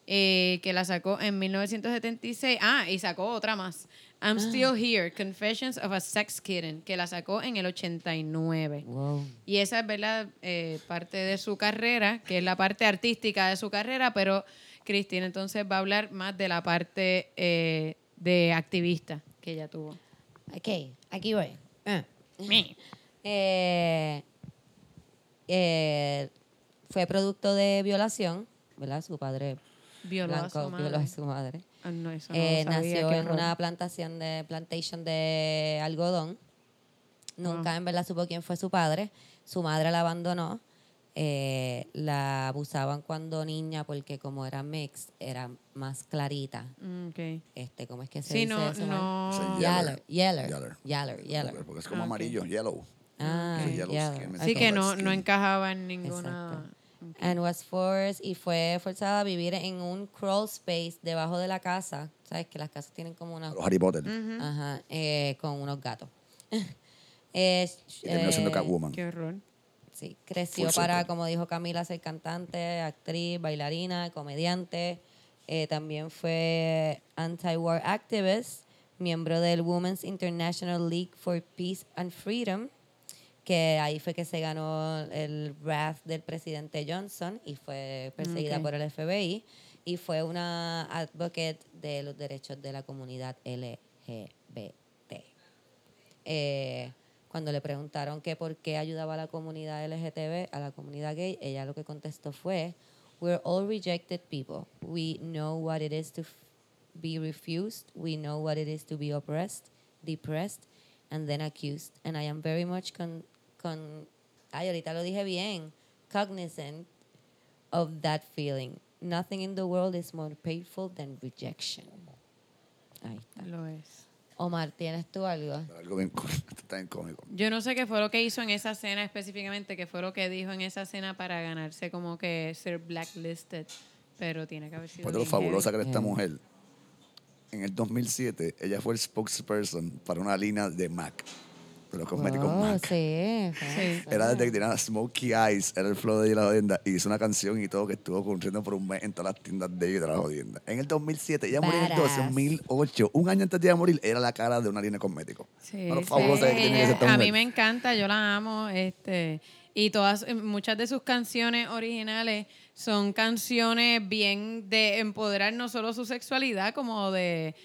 eh, que la sacó en 1976. Ah, y sacó otra más. I'm Still Here, Confessions of a Sex Kitten, que la sacó en el 89. Wow. Y esa es verdad eh, parte de su carrera, que es la parte artística de su carrera, pero Cristina entonces va a hablar más de la parte eh, de activista que ella tuvo. Ok, aquí voy. Ah. Eh, eh, fue producto de violación, ¿verdad? Su padre Violó a blanco su madre. violó a su madre. Ah, no, eso no lo Eh, nació en una plantación de plantation de algodón. Nunca en verdad supo quién fue su padre. Su madre la abandonó. Eh, la abusaban cuando niña porque como era mixed, era más clarita. Mm, ok. Este, ¿cómo es que se Sí, dice no, eso? no. Sí, Yeller, yeller, Yeller. yeller, yeller. Porque es como Ah, amarillo, yellow. Ah, Sí, yellow yeller. skin. Sí, que no, Skin. no encajaba en ninguna. And was forced y fue forzada a vivir en un crawl space debajo de la casa. ¿Sabes? Que las casas tienen como una... Los Harry Potter. Ajá, eh, con unos gatos. (laughs) Eh, Y terminó siendo eh, Catwoman. Qué horror. Sí, creció Full para, como dijo Camila, ser cantante, actriz, bailarina, comediante. Eh, también fue anti-war activist, miembro del Women's International League for Peace and Freedom, que ahí fue que se ganó el wrath del presidente Johnson y fue perseguida por el FBI. Y fue una advocate de los derechos de la comunidad LGBT. Eh, cuando le preguntaron que por qué ayudaba a la comunidad LGTB, a la comunidad gay, ella lo que contestó fue, We're all rejected people. We know what it is to be refused. We know what it is to be oppressed, depressed, and then accused. And I am very much con... con ay, ahorita lo dije bien. Cognizant of that feeling. Nothing in the world is more painful than rejection. Ahí está. Lo es. Omar, ¿tienes tú algo? Algo bien, (laughs) está cómico. Yo no sé qué fue lo que hizo en esa cena específicamente, qué fue lo que dijo en esa cena para ganarse como que ser blacklisted, pero tiene que haber sido Por lo fabulosa que era esta mujer. En el 2007, ella fue el spokesperson para una línea de MAC, los cosméticos Oh, MAC. sí. Sí. Era desde que tenía Smokey Eyes, era el flow de ella la jodienda, y hizo una canción y todo que estuvo corriendo por un mes en todas las tiendas de ella y de la jodienda. En el 2007, ella murió en el Badass. 2008, un año antes de ella morir, era la cara de una línea de cosméticos. Sí, Bueno, sí. fabulosa que tenía que ser esta a mí me encanta, yo la amo, este y todas eh, muchas de sus canciones originales son canciones bien de empoderar no solo su sexualidad como de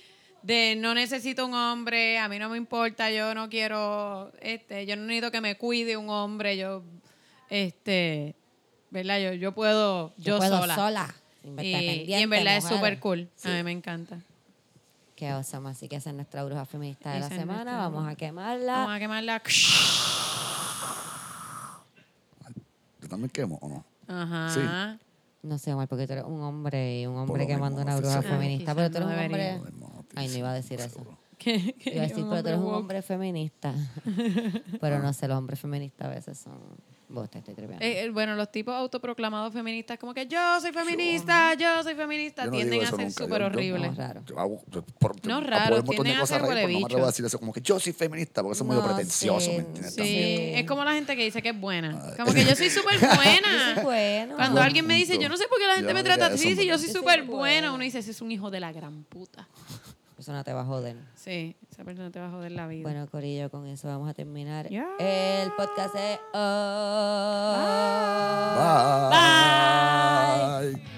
de no necesito un hombre, a mí no me importa, yo no quiero este, yo no necesito que me cuide un hombre, yo este, ¿verdad? Yo yo puedo yo, Yo, puedo sola. sola. Y, independiente, y en verdad es súper cool. A mí me encanta. Qué awesome. Así que esa es nuestra bruja feminista de la Esa semana. nuestra Vamos a quemarla. Vamos a quemarla. ¿Tú también quemo o no? Ajá. No sé, Omar, porque tú eres un hombre y un hombre que mismo, manda una bruja feminista. Ah, pero tú eres un no hombre. Ay, no iba a decir eso. (laughs) Iba a decir, pero tú eres un woke. hombre feminista. (laughs) pero no sé, los hombres feministas a veces son. Vos te estoy. Eh, eh, bueno, los tipos autoproclamados feministas, como que yo soy feminista, yo soy feminista, Yo no tienden a ser súper Yo- yo- horribles. No, raro. Yo yo por- No, raro, de tienden a ser pero no a decir eso como que yo soy feminista, porque eso es muy No pretencioso, sé, ¿me entiendes? Sí, También. es como la gente que dice que es buena. Como que yo soy súper (laughs) buena. Eso es bueno. Cuando alguien me dice, yo no sé por qué la gente Yo me trata así, si yo soy Yo soy súper buena. buena, uno dice, ese es un hijo de la gran puta. Persona te va a joder. Sí, esa persona te va a joder la vida. Bueno, Corillo, con eso vamos a terminar el podcast de hoy. Bye. Bye.